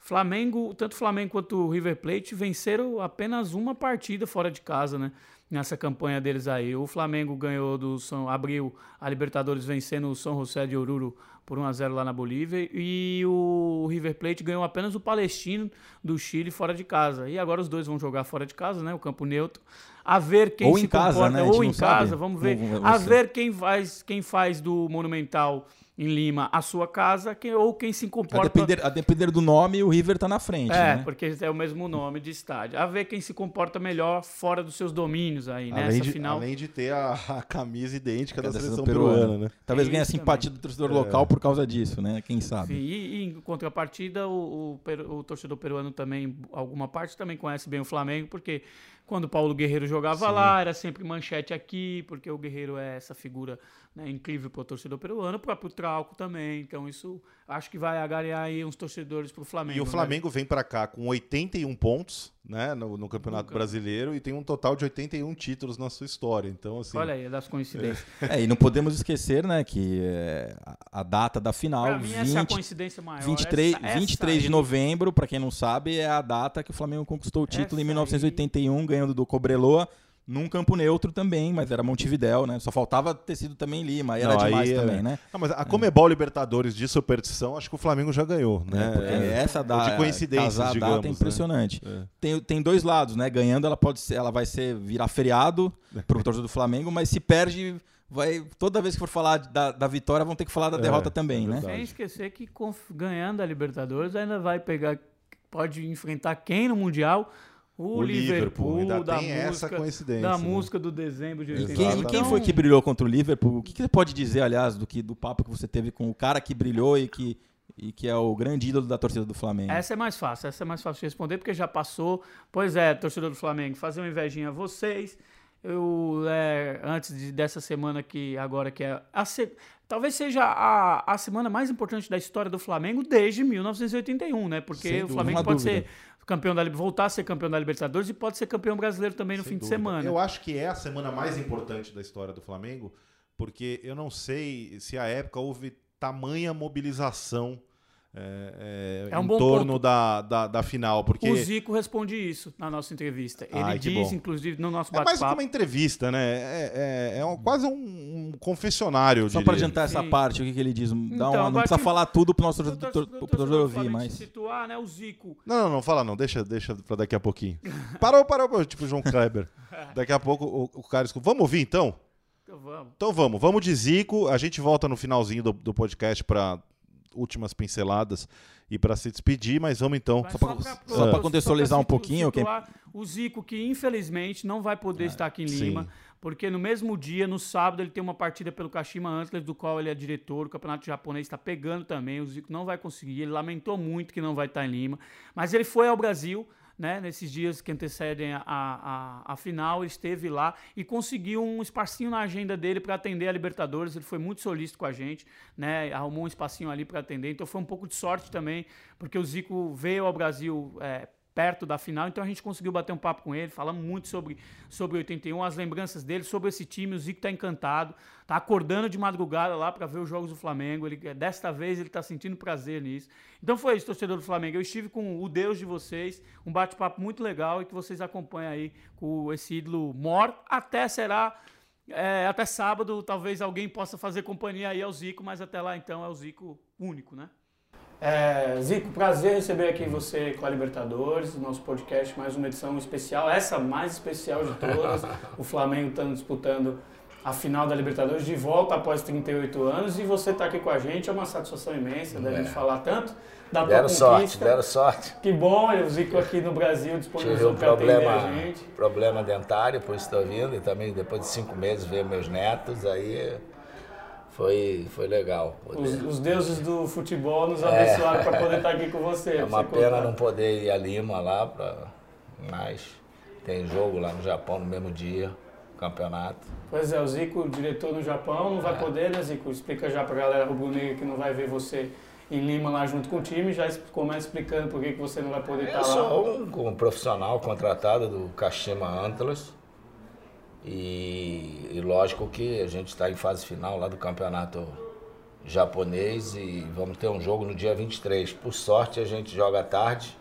Flamengo, tanto Flamengo quanto River Plate venceram apenas uma partida fora de casa, né? Nessa campanha deles aí. O Flamengo ganhou do São abriu a Libertadores vencendo o São José de Oruro por 1 a 0 lá na Bolívia e o River Plate ganhou apenas o Palestino do Chile fora de casa. E agora os dois vão jogar fora de casa, né? O campo neutro. A ver quem Ou se em casa, comporta, né? A ou não em casa, sabe. vamos ver. Vamos ver A ver quem faz, quem faz do Monumental em Lima a sua casa, quem, ou quem se A comporta depender, a depender do nome, o River tá na frente. é, né? porque é o mesmo nome de estádio. A ver quem se comporta melhor fora dos seus domínios aí, nessa Além de, final. além de ter a, a camisa idêntica da Da seleção seleção peruana, peruana. né? Talvez É ganhe a simpatia do torcedor local por causa disso, né? Quem sabe? Enfim, e, e em contrapartida, o, o o torcedor peruano também, alguma parte, também conhece bem o Flamengo, porque quando o Paulo Guerreiro jogava lá, era sempre manchete aqui, porque o Guerreiro é essa figura né, incrível para o torcedor peruano, o próprio Trauco também. Então, isso acho que vai agariar aí uns torcedores para o Flamengo. E o né? Flamengo vem pra cá com 81 pontos, né, no, no Campeonato Nunca. Brasileiro e tem um total de 81 títulos na sua história. Então, assim, Olha aí, é das coincidências. É, e não podemos esquecer, né, que é, a- data da final, Para mim, essa é a 20, coincidência maior. 23, essa, essa 23 de aí. novembro, para quem não sabe, é a data que o Flamengo conquistou o título em Essa 1981, ganhando do Cobreloa, num campo neutro também, mas era Montevidéu, né? Só faltava ter sido também Lima, aí era Não, aí demais é- também, né? Ah, mas a Comebol Libertadores de superstição, acho que o Flamengo já ganhou, né? Porque É, essa data, de coincidências, digamos, data é né? impressionante. É. Tem, tem dois lados, né? Ganhando, ela pode ser, ela vai ser virar feriado pro torcedor do Flamengo, mas se perde, vai toda vez que for falar da, da vitória, vão ter que falar da É, derrota é também, né? Sem esquecer que ganhando a Libertadores ainda vai pegar, pode enfrentar quem no Mundial? O, O Liverpool, Liverpool, ainda da tem essa música, coincidência, da né? música do dezembro de E 81. quem, e Exatamente. quem foi que brilhou contra o Liverpool? O que, que você pode dizer, aliás, do, que, do papo que você teve com o cara que brilhou e que, e que é o grande ídolo da torcida do Flamengo? Essa é mais fácil, essa é mais fácil de responder, porque já passou. Pois é, torcedor do Flamengo, fazer uma invejinha a vocês. Eu, é, antes de- dessa semana que agora que é a se- talvez seja a, a semana mais importante da história do Flamengo desde 1981, né? Porque Sem o. Flamengo pode dúvida. ser campeão da voltar a ser campeão da Libertadores e pode ser campeão brasileiro também no Sem fim de dúvida. semana. Eu acho que é a semana mais importante da história do Flamengo, porque eu não sei se à época houve tamanha mobilização é, é, É um em torno ponto. da, da, da final, porque O Zico responde isso na nossa entrevista. Ele Ai, diz, bom. inclusive, no nosso é mais que bate-papo. uma entrevista, né? É, é- é um- quase um, um confessionário, Só para adiantar essa Sim. parte, o que, que ele diz? Dá Então, uma- não precisa que- falar tudo pro nosso Pro torcedor, ouvir, mas... se situar, né? O Zico Não, não, não fala não, deixa, deixa pra daqui a pouquinho. Parou, parou, tipo o João Kleber. Daqui a pouco o, o cara escuta. Vamos ouvir então? Então vamos. Então vamos, vamos de Zico. A gente volta no finalzinho do, do podcast para últimas pinceladas e para se despedir, mas vamos então. Mas Só só pra contextualizar um situ- pouquinho, quem- situar O Zico, que infelizmente não vai poder estar aqui em sim. Lima, porque no mesmo dia, no sábado, ele tem uma partida pelo Kashima Antlers, do qual ele é diretor. O campeonato japonês está pegando também. O Zico não vai conseguir. Ele lamentou muito que não vai estar em Lima. Mas ele foi ao Brasil. Né, nesses dias que antecedem a, a, a final, esteve lá e conseguiu um espacinho na agenda dele para atender a Libertadores. Ele foi muito solícito com a gente, né, arrumou um espacinho ali para atender. Então foi um pouco de sorte também, porque o Zico veio ao Brasil é, perto da final, então a gente conseguiu bater um papo com ele, falamos muito sobre, sobre 81, as lembranças dele, sobre esse time, o Zico tá encantado, tá acordando de madrugada lá para ver os jogos do Flamengo, ele, desta vez ele tá sentindo prazer nisso. Então foi isso, torcedor do Flamengo, eu estive com o Deus de vocês, um bate-papo muito legal e que vocês acompanham aí com esse ídolo mor, até será É, até sábado, talvez alguém possa fazer companhia aí ao Zico, mas até lá então é o Zico único, né? É, Zico, prazer receber aqui você com a Libertadores, nosso podcast, mais uma edição especial, essa mais especial de todas. o Flamengo está disputando a final da Libertadores de volta após 38 anos e você está aqui com a gente, é uma satisfação imensa da é. gente falar tanto da tua deram sorte, deram sorte. Que bom, o Zico aqui no Brasil disponibilizou para problema, atender a gente. problema dentário, por isso estou vindo, e também depois de cinco meses ver meus netos, aí foi, foi legal. Os, os, deuses do futebol nos abençoaram é. para poder estar aqui com você. É uma pena contar. não poder ir a Lima lá, pra, mas tem jogo lá no Japão no mesmo dia, campeonato. Pois é, o Zico, diretor no Japão, não vai é. poder, né, Zico? Explica já para a galera rubro-negra que não vai ver você em Lima lá junto com o time, já começa explicando por que, que você não vai poder estar lá. Eu sou um, um profissional contratado do Kashima Antlers e, e lógico que a gente está em fase final lá do campeonato japonês e vamos ter um jogo no dia 23. Por sorte a gente joga à tarde,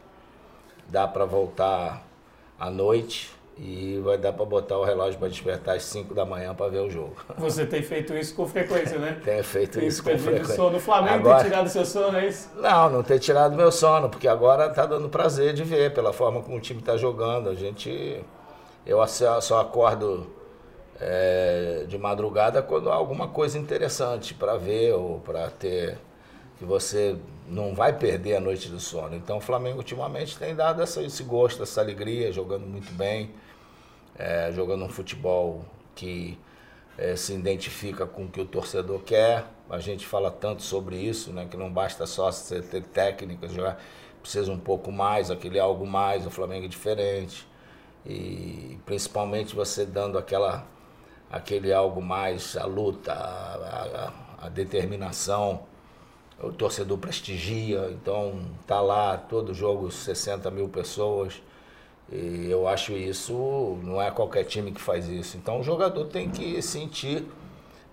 dá para voltar à noite e vai dar para botar o relógio para despertar às 5 da manhã para ver o jogo. Você tem feito isso com frequência, né? Tenho feito tem isso com frequência. Sono. O Flamengo agora, tem tirado seu sono, é isso? Não, não tem tirado meu sono, porque agora está dando prazer de ver pela forma como o time está jogando. A gente, eu só acordo é, de madrugada quando há alguma coisa interessante para ver ou para ter que você não vai perder a noite do sono. Então o Flamengo ultimamente tem dado essa, esse gosto, essa alegria, jogando muito bem é, jogando um futebol que é, se identifica com o que o torcedor quer. A gente fala tanto sobre isso, né, que não basta só ter técnicas, jogar, precisa um pouco mais, aquele algo mais, o Flamengo é diferente. E principalmente você dando aquela, aquele algo mais, a luta, a, a, a determinação, o torcedor prestigia, então tá lá todo jogo 60 mil pessoas. E eu acho isso, não é qualquer time que faz isso. Então o jogador tem que sentir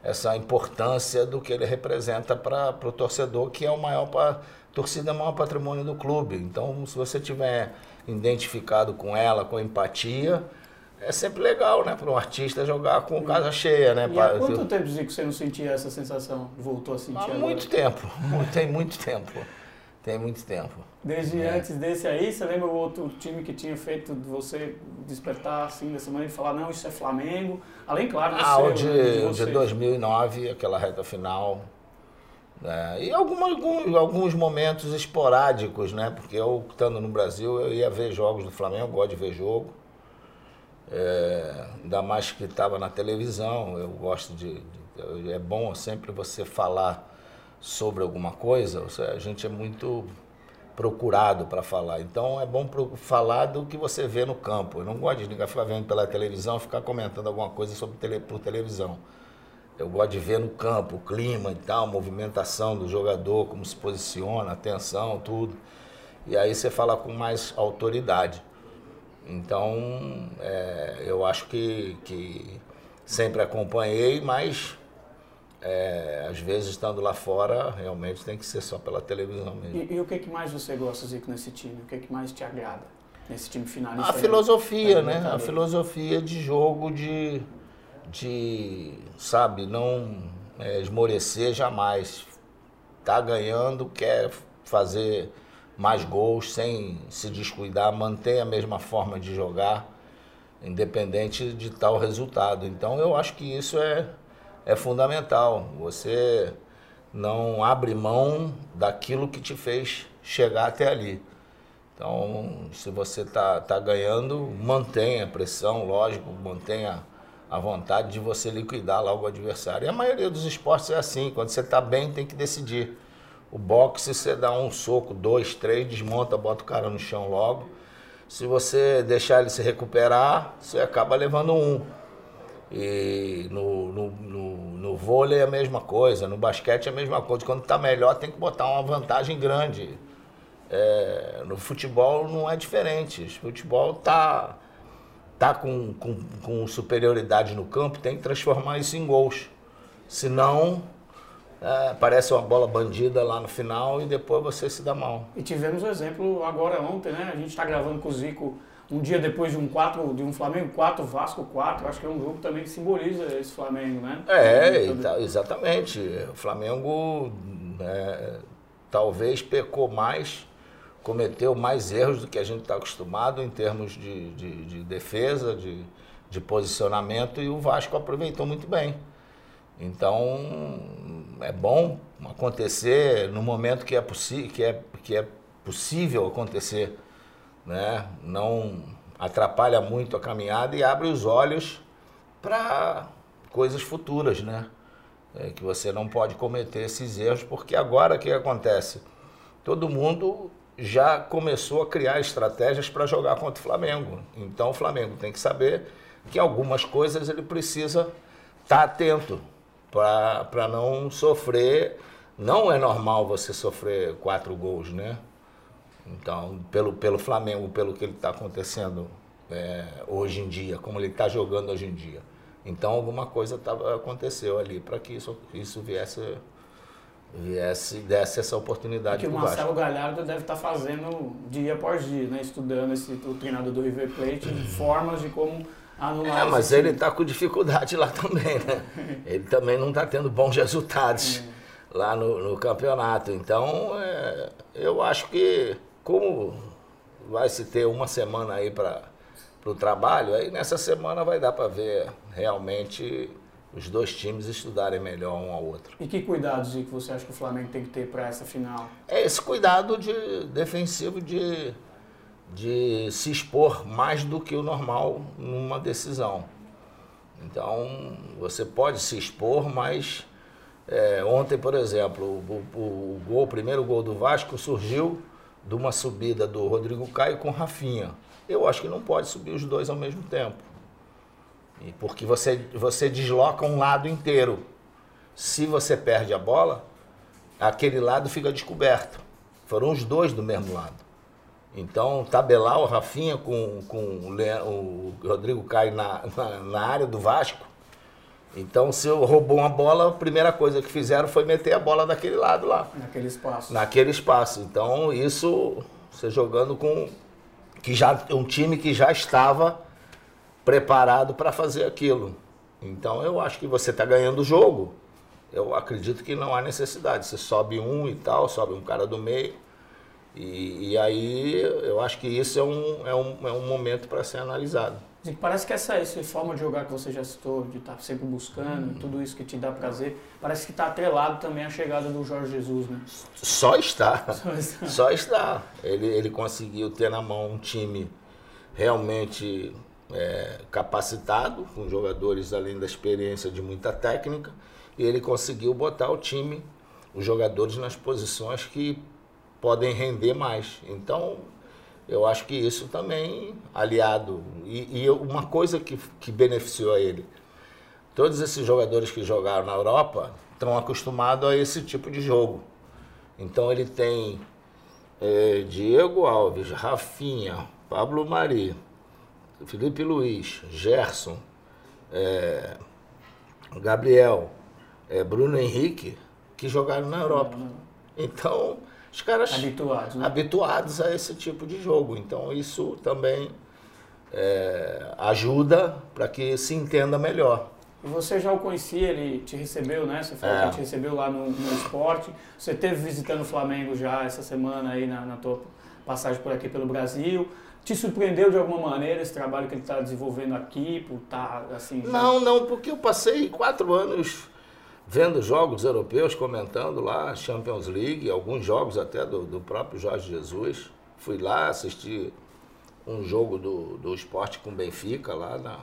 essa importância do que ele representa para o torcedor, que é o maior pra, torcida é o maior patrimônio do clube. Então, se você tiver identificado com ela, com empatia, é sempre legal, né, para um artista jogar com casa cheia, né? E há quanto tempo, Zico, você não sentia essa sensação? Voltou a sentir Há agora? muito tempo, tem muito tempo. Tem muito tempo. Desde é. antes desse aí, você lembra o outro time que tinha feito você despertar assim nessa manhã e falar, não, isso é Flamengo? Além, claro, ah, o de, de, de 2009, aquela reta final. Né? E alguma, alguns, alguns momentos esporádicos, né? Porque eu, estando no Brasil, eu ia ver jogos do Flamengo, gosto de ver jogo. É, ainda mais que estava na televisão, eu gosto de, de. É bom sempre você falar sobre alguma coisa, a gente é muito procurado para falar. Então é bom falar do que você vê no campo. Eu não gosto de ficar vendo pela televisão, ficar comentando alguma coisa sobre tele, por televisão. Eu gosto de ver no campo o clima e tal, a movimentação do jogador, como se posiciona, atenção, tudo. E aí você fala com mais autoridade. Então, é, eu acho que, que sempre acompanhei, mas é, às vezes, estando lá fora, realmente tem que ser só pela televisão mesmo. E, e o que, que mais você gosta, Zico, nesse time? O que, que mais te agrada nesse time finalista? A filosofia, né? A filosofia de jogo, de, de sabe, não é, esmorecer jamais. Tá ganhando, quer fazer mais gols sem se descuidar, mantém a mesma forma de jogar, independente de tal resultado. Então, eu acho que isso é é fundamental. Você não abre mão daquilo que te fez chegar até ali. Então, se você está tá ganhando, mantenha a pressão, lógico, mantenha a vontade de você liquidar logo o adversário. E a maioria dos esportes é assim, quando você está bem, tem que decidir. O boxe, você dá um soco, dois, três, desmonta, bota o cara no chão logo. Se você deixar ele se recuperar, você acaba levando um. E no, no, no, no, vôlei é a mesma coisa, no basquete é a mesma coisa. Quando está melhor, tem que botar uma vantagem grande. É, no futebol não é diferente. O futebol está tá com, com, com superioridade no campo, tem que transformar isso em gols. Senão, é, parece uma bola bandida lá no final e depois você se dá mal. E tivemos um exemplo agora ontem, né? A gente está gravando com o Zico um dia depois de um 4, de um Flamengo 4, Vasco 4, acho que é um jogo também que simboliza esse Flamengo, né? É, então, exatamente. O Flamengo é, talvez pecou mais, cometeu mais erros do que a gente está acostumado em termos de, de, de defesa, de, de posicionamento, e o Vasco aproveitou muito bem. Então, é bom acontecer no momento que é, que é, que é possível acontecer né? não atrapalha muito a caminhada e abre os olhos para coisas futuras, né? É, que você não pode cometer esses erros, porque agora o que acontece? Todo mundo já começou a criar estratégias para jogar contra o Flamengo. Então o Flamengo tem que saber que algumas coisas ele precisa estar tá atento para não sofrer. Não é normal você sofrer quatro gols, né? Então, pelo, pelo Flamengo, pelo que ele está acontecendo é, hoje em dia, como ele está jogando hoje em dia. Então, alguma coisa tava, aconteceu ali para que isso, isso viesse, viesse, desse essa oportunidade. Que o Marcelo Galhardo deve estar tá fazendo dia após dia, né? estudando esse, o treinador do River Plate, formas de como anular. É, mas ele está com dificuldade lá também, né? ele também não está tendo bons resultados é. lá no, no, campeonato. Então, é, eu acho que como vai se ter uma semana aí para o trabalho, aí nessa semana vai dar para ver realmente os dois times estudarem melhor um ao outro. E que cuidados que você acha que o Flamengo tem que ter para essa final? É esse cuidado de defensivo de, de se expor mais do que o normal numa decisão. Então, você pode se expor, mas é, ontem, por exemplo, o, o, o, gol, o primeiro gol do Vasco surgiu de uma subida do Rodrigo Caio com Rafinha. Eu acho que não pode subir os dois ao mesmo tempo. E porque você, você desloca um lado inteiro. Se você perde a bola, aquele lado fica descoberto. Foram os dois do mesmo lado. Então, tabelar o Rafinha com, com o Rodrigo Caio na, na, na área do Vasco, então, se eu roubou uma bola, a primeira coisa que fizeram foi meter a bola daquele lado lá. Naquele espaço. Naquele espaço. Então, isso, você jogando com que já um time que já estava preparado para fazer aquilo. Então, eu acho que você está ganhando o jogo. Eu acredito que não há necessidade. Você sobe um e tal, sobe um cara do meio. E, e aí, eu acho que isso é um, é um, é um momento para ser analisado. Parece que essa, essa forma de jogar que você já citou, de estar tá sempre buscando, uhum. tudo isso que te dá prazer, parece que está atrelado também à chegada do Jorge Jesus, né? Só está. Só está. Só está. Ele, ele conseguiu ter na mão um time realmente é, capacitado, com jogadores além da experiência de muita técnica, e ele conseguiu botar o time, os jogadores nas posições que podem render mais. Então, eu acho que isso também, aliado, e, e, uma coisa que, que beneficiou a ele, todos esses jogadores que jogaram na Europa estão acostumados a esse tipo de jogo. Então ele tem é, Diego Alves, Rafinha, Pablo Mari, Felipe Luiz, Gerson, é, Gabriel, é, Bruno Henrique, que jogaram na Europa. Então, os caras habituados, né? habituados a esse tipo de jogo. Então isso também é, ajuda para que se entenda melhor. Você já o conhecia, ele te recebeu, né? Você falou é. que te recebeu lá no, no esporte. Você teve visitando o Flamengo já essa semana aí na, na tua passagem por aqui pelo Brasil. Te surpreendeu de alguma maneira esse trabalho que ele está desenvolvendo aqui, por estar tá, assim? Já... Não, não, porque eu passei quatro anos vendo jogos europeus, comentando lá, Champions League, alguns jogos até do, do próprio Jorge Jesus. Fui lá assistir um jogo do, do esporte com Benfica lá, na,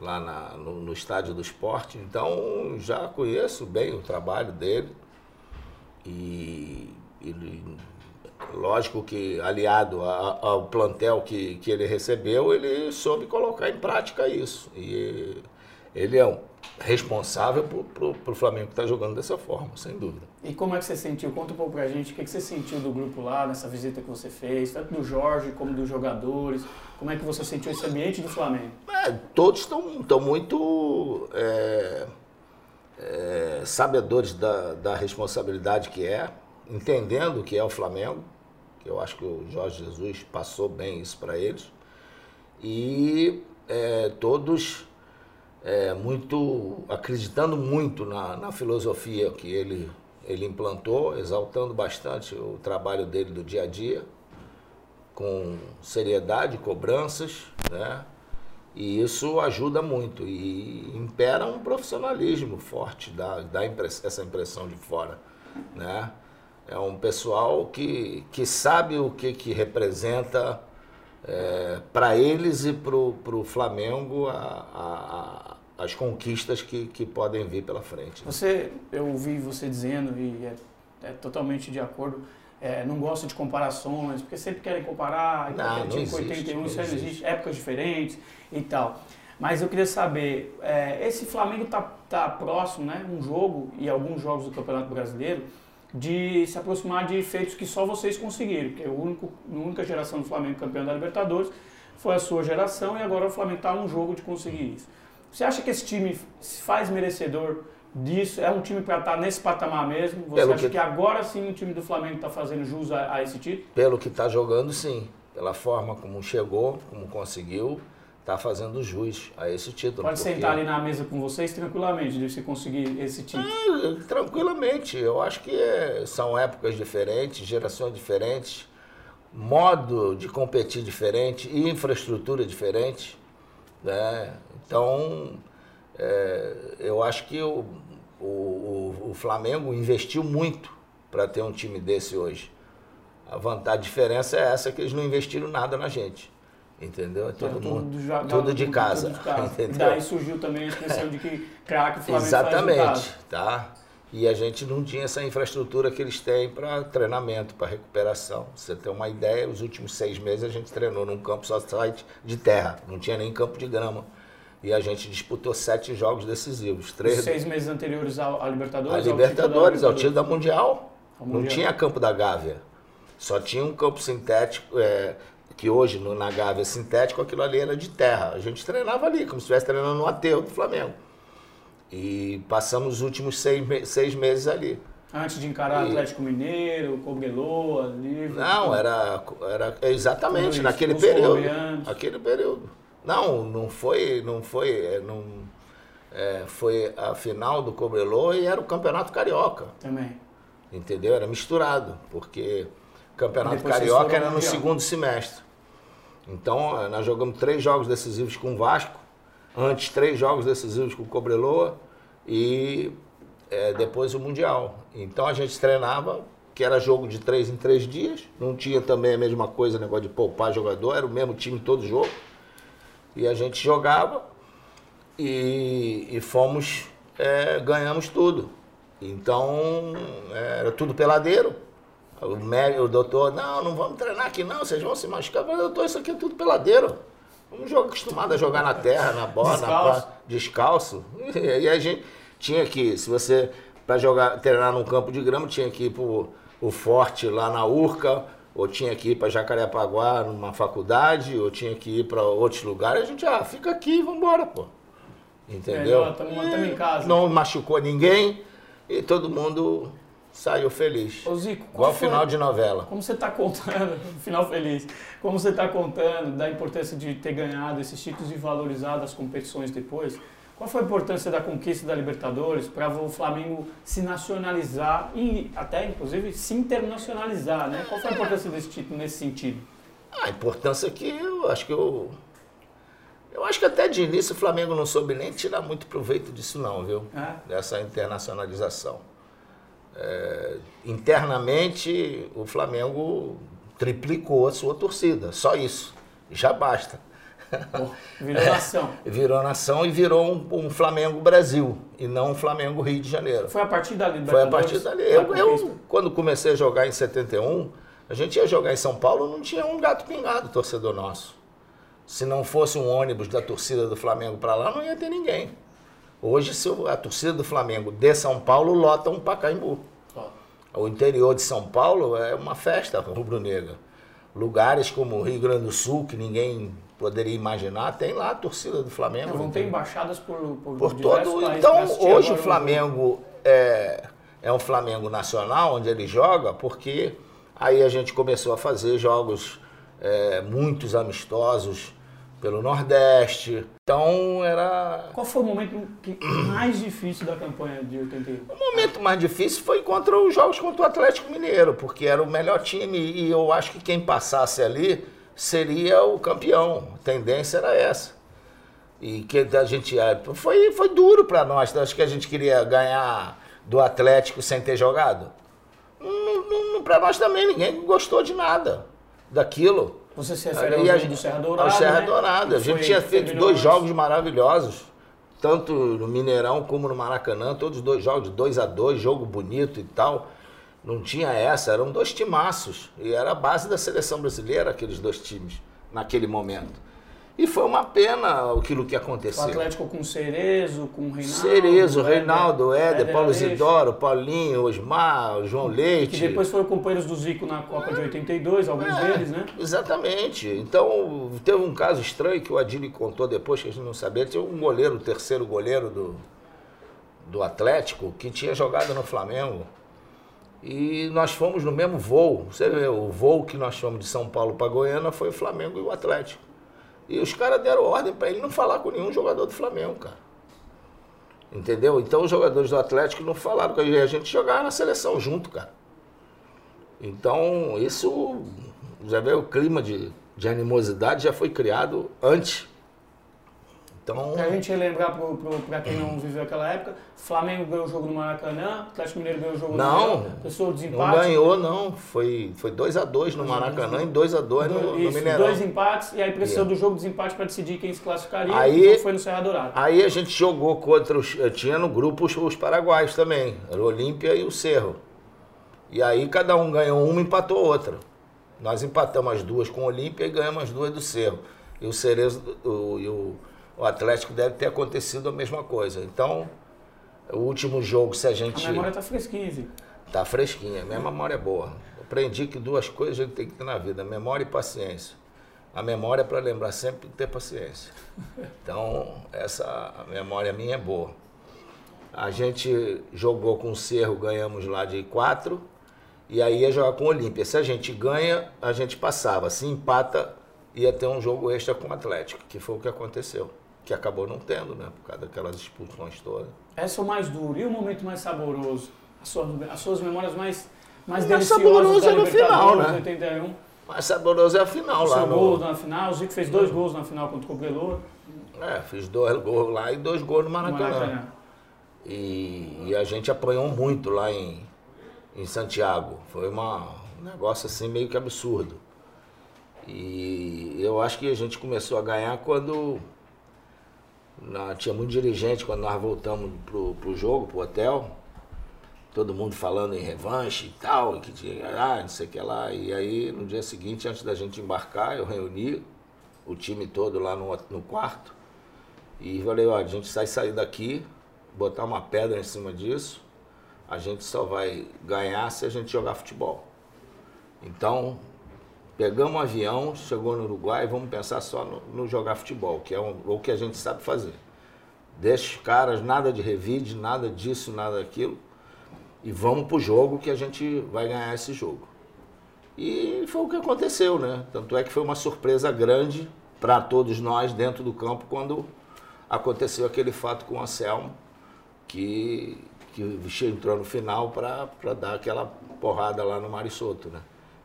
lá na, no, no estádio do esporte. Então já conheço bem o trabalho dele. E ele, lógico que aliado a, ao plantel que, que ele recebeu, ele soube colocar em prática isso. E ele é um responsável para o Flamengo que está jogando dessa forma, sem dúvida. E como é que você sentiu? Conta um pouco para a gente, o que, que você sentiu do grupo lá, nessa visita que você fez, tanto do Jorge como dos jogadores, como é que você sentiu esse ambiente do Flamengo? É, todos estão muito é, é, sabedores da, da responsabilidade que é, entendendo o que é o Flamengo, que eu acho que o Jorge Jesus passou bem isso para eles, e é, todos é, muito acreditando muito na, na filosofia que ele, ele implantou, exaltando bastante o trabalho dele do dia a dia, com seriedade, cobranças, né? E isso ajuda muito e impera um profissionalismo forte, dá, dá impress, essa impressão de fora, né? É um pessoal que, que sabe o que, que representa é, para eles e para o Flamengo a, a, as conquistas que, que podem vir pela frente. Você, eu ouvi você dizendo e é, é totalmente de acordo. É, não gosto de comparações, porque sempre querem comparar, não, não existe, 81, não isso não existe. existe, épocas diferentes e tal. Mas eu queria saber, é, esse Flamengo tá, tá próximo, né? Um jogo e alguns jogos do Campeonato Brasileiro de se aproximar de feitos que só vocês conseguiram, porque o único, a única geração do Flamengo campeão da Libertadores foi a sua geração e agora o Flamengo está um jogo de conseguir isso. Você acha que esse time se faz merecedor disso? É um time para estar nesse patamar mesmo? Você Pelo acha que- que... agora sim o time do Flamengo está fazendo jus a, a esse título? Pelo que está jogando, sim. Pela forma como chegou, como conseguiu, está fazendo jus a esse título. Pode porque- sentar ali na mesa com vocês tranquilamente, de você conseguir esse título. Ah, Tranquilamente. Eu acho que é- são épocas diferentes, gerações diferentes, modo de competir diferente e infraestrutura diferente. Né? Então, é, eu acho que o, o, o- o Flamengo investiu muito para ter um time desse hoje. A vantagem, a diferença é essa, que eles não investiram nada na gente. Entendeu? É todo Era mundo. do ja- tudo de tudo casa. de casa. entendeu? Daí surgiu também a expressão de que craque o Flamengo Exatamente, tá? E a gente não tinha essa infraestrutura que eles têm para treinamento, para recuperação. Você tem uma ideia, os últimos seis meses a gente treinou num campo só site de terra, não tinha nem campo de grama. E a gente disputou sete jogos decisivos. Os Três seis meses anteriores à Libertadores? a Libertadores, ao título da Mundial. Ao Não Mundial. tinha campo da Gávea. Só tinha um campo sintético, é, que hoje no, na Gávea sintético, aquilo ali era de terra. A gente treinava ali, como se estivesse treinando no aterro do Flamengo. E passamos os últimos seis, me- seis meses ali. Antes de encarar E- Atlético Mineiro, Cobreloa, Liverpool. Não, era, era exatamente isso, naquele período. Aquele período. Não, não foi, não foi, é, não, é, foi a final do Cobreloa e era o Campeonato Carioca. Também. Entendeu? Era misturado, porque o Campeonato Carioca era no segundo semestre. Então, nós jogamos três jogos decisivos com o Vasco, antes três jogos decisivos com o Cobreloa e eh, depois o Mundial. Então a gente treinava, que era jogo de três em três dias, não tinha também a mesma coisa, negócio de poupar jogador, era o mesmo time todo jogo. E a gente jogava e, e fomos, eh, ganhamos tudo. Então, eh, era tudo peladeiro. O médico, o doutor, não, não vamos treinar aqui não, vocês vão se machucar. Eu falei, doutor, isso aqui é tudo peladeiro. Vamos jogar acostumado a jogar na terra, na bola, Descalço. na descalço. E a gente tinha que, se você, para jogar, treinar num campo de grama, tinha que ir pro o forte lá na Urca, ou tinha que ir para Jacarepaguá numa faculdade, ou tinha que ir para outros lugares. A gente, ah, fica aqui e vambora, pô. Entendeu? Melhor, em casa. Não machucou ninguém e todo mundo saiu feliz. Ô Zico, Igual qual foi- final de novela. Como você está contando, final feliz, como você está contando da importância de ter ganhado esses títulos e valorizado as competições depois, qual foi a importância da conquista da Libertadores para o Flamengo se nacionalizar e até, inclusive, se internacionalizar, né? Qual foi a importância desse título nesse sentido? A importância é que eu acho que eu. Eu acho que até de início o Flamengo não soube nem tirar muito proveito disso, não, viu? É? Dessa internacionalização. É, internamente, o Flamengo triplicou a sua torcida, só isso. Já basta. Virou nação. Virou nação e virou um, um Flamengo Brasil, e não um Flamengo Rio de Janeiro. Foi a partir da Foi a partir dali. da Eu, eu, quando comecei a jogar em 71, a gente ia jogar em São Paulo, não tinha um gato pingado torcedor nosso. Se não fosse um ônibus da torcida do Flamengo para lá, não ia ter ninguém. Hoje, se a torcida do Flamengo de São Paulo lota um Pacaembu. O interior de São Paulo é uma festa rubro-negra. Lugares como o Rio Grande do Sul, que ninguém poderia imaginar, tem lá a torcida do Flamengo. Vão ter entendeu? embaixadas por, por, por todo. países Então, hoje o. Flamengo é, é um Flamengo nacional, onde ele joga, porque aí a gente começou a fazer jogos, é, muitos amistosos pelo Nordeste. Então era. Qual foi o momento mais difícil da campanha de 81? O momento mais difícil foi contra os jogos contra o Atlético Mineiro, porque era o melhor time e eu acho que quem passasse ali seria o campeão. A tendência era essa. E que a gente foi, foi duro para nós. Acho que a gente queria ganhar do Atlético sem ter jogado. Para nós também, ninguém gostou de nada daquilo. Você se refere ao do Serra Dourada, Ao Serra né? Dourada. A gente foi- tinha feito dois jogos maravilhosos, tanto no Mineirão como no Maracanã, todos os dois jogos de 2 a 2 jogo bonito e tal. Não tinha essa, eram dois timaços. E era a base da seleção brasileira, aqueles dois times, naquele momento. E foi uma pena aquilo que O aconteceu. Atlético com Cerezo, com Reinaldo. Cerezo, Éder- Reinaldo, Éder, Paulo Aleixo, Isidoro, Paulinho, Osmar, João Leite. Que depois foram companheiros do Zico na Copa de 82, alguns É, deles, né? Exatamente. Então, teve um caso estranho que o Adili contou depois, que a gente não sabia. Tinha um goleiro, o terceiro goleiro do, do Atlético, que tinha jogado no Flamengo. E nós fomos no mesmo voo. Você vê, o voo que nós fomos de São Paulo para Goiânia foi o Flamengo e o Atlético. E os caras deram ordem para ele não falar com nenhum jogador do Flamengo, cara. Entendeu? Então os jogadores do Atlético não falaram gente. A gente jogava na seleção junto, cara. Então, isso, já vê, o clima de, de animosidade já foi criado antes. Então, Pra gente relembrar pro, pro, pra quem não viveu aquela época, Flamengo ganhou o jogo no Maracanã, Atlético Mineiro ganhou o jogo Não, no Mineirão, pessoa não desempate. ganhou, não. Foi 2x2 dois a dois no Maracanã e 2x2 dois, a dois no, no Mineirão. dois empates, e aí precisou Yeah. do jogo de desempate para decidir quem se classificaria, Aí- e foi no Serra Dourada. Aí a gente jogou contra os. eh, Tinha no grupo os, os paraguaios também. Era o Olímpia e o Cerro. E aí cada um ganhou uma e empatou outra. Nós empatamos as duas com o Olímpia e ganhamos as duas do Cerro. E o Cerezo o, e o, o Atlético deve ter acontecido a mesma coisa. Então, o último jogo, se a A gente. memória tá fresquinha, Zico. Tá fresquinha, minha memória é boa. Aprendi que duas coisas a gente tem que ter na vida: memória e paciência. A memória é para lembrar sempre de ter paciência. Então, essa memória minha é boa. A gente jogou com o Cerro, ganhamos lá de 4, e aí ia jogar com o Olímpia. Se a gente ganha, a gente passava. Se empata, ia ter um jogo extra com o Atlético, que foi o que aconteceu. Que acabou não tendo, né? Por causa daquelas expulsões todas. Essa é o mais duro. E o momento mais saboroso? As suas, as suas memórias mais, mais O mais deliciosas saboroso é no final, né? 81. Mas saboroso é a final O lá seu no... gol na final, o Zico fez dois gols na final contra o Cobreloa. É, fiz dois gols lá e dois gols no no Maracanã. Maracanã. E, e a gente apanhou muito lá em, em Santiago. Foi uma, um negócio assim meio que absurdo. E eu acho que a gente começou a ganhar quando na- tinha muito dirigente, quando nós voltamos pro, pro jogo, pro hotel. Todo mundo falando em revanche e tal, que tinha, ah, não sei o que lá. E aí, no dia seguinte, antes da gente embarcar, eu reuni o time todo lá no, no quarto. E falei, ó, a gente sai sair daqui, botar uma pedra em cima disso, a gente só vai ganhar se a gente jogar futebol. Então, pegamos um avião, chegou no Uruguai, vamos pensar só no, no jogar futebol, que é um- o que a gente sabe fazer. Deixa os caras, nada de revide, nada disso, nada daquilo. E vamos pro jogo que a gente vai ganhar esse jogo. E foi o que aconteceu, né? Tanto é que foi uma surpresa grande para todos nós dentro do campo quando aconteceu aquele fato com o Anselmo, que, que o entrou no final para dar aquela porrada lá no Marissoto, né?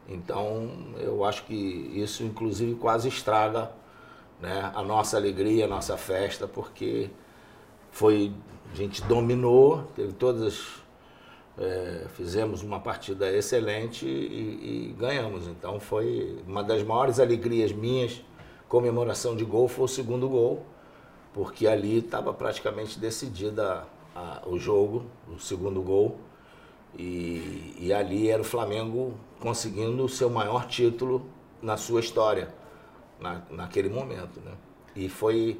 Então, eu acho que isso, inclusive, quase estraga né, a nossa alegria, a nossa festa, porque foi, a gente dominou, teve todas as é, fizemos uma partida excelente e, e ganhamos. Então foi uma das maiores alegrias minhas, comemoração de gol, foi o segundo gol, porque ali estava praticamente decidida a- o jogo, o segundo gol. E, e ali era o Flamengo conseguindo o seu maior título na sua história, na, naquele momento. Né? E foi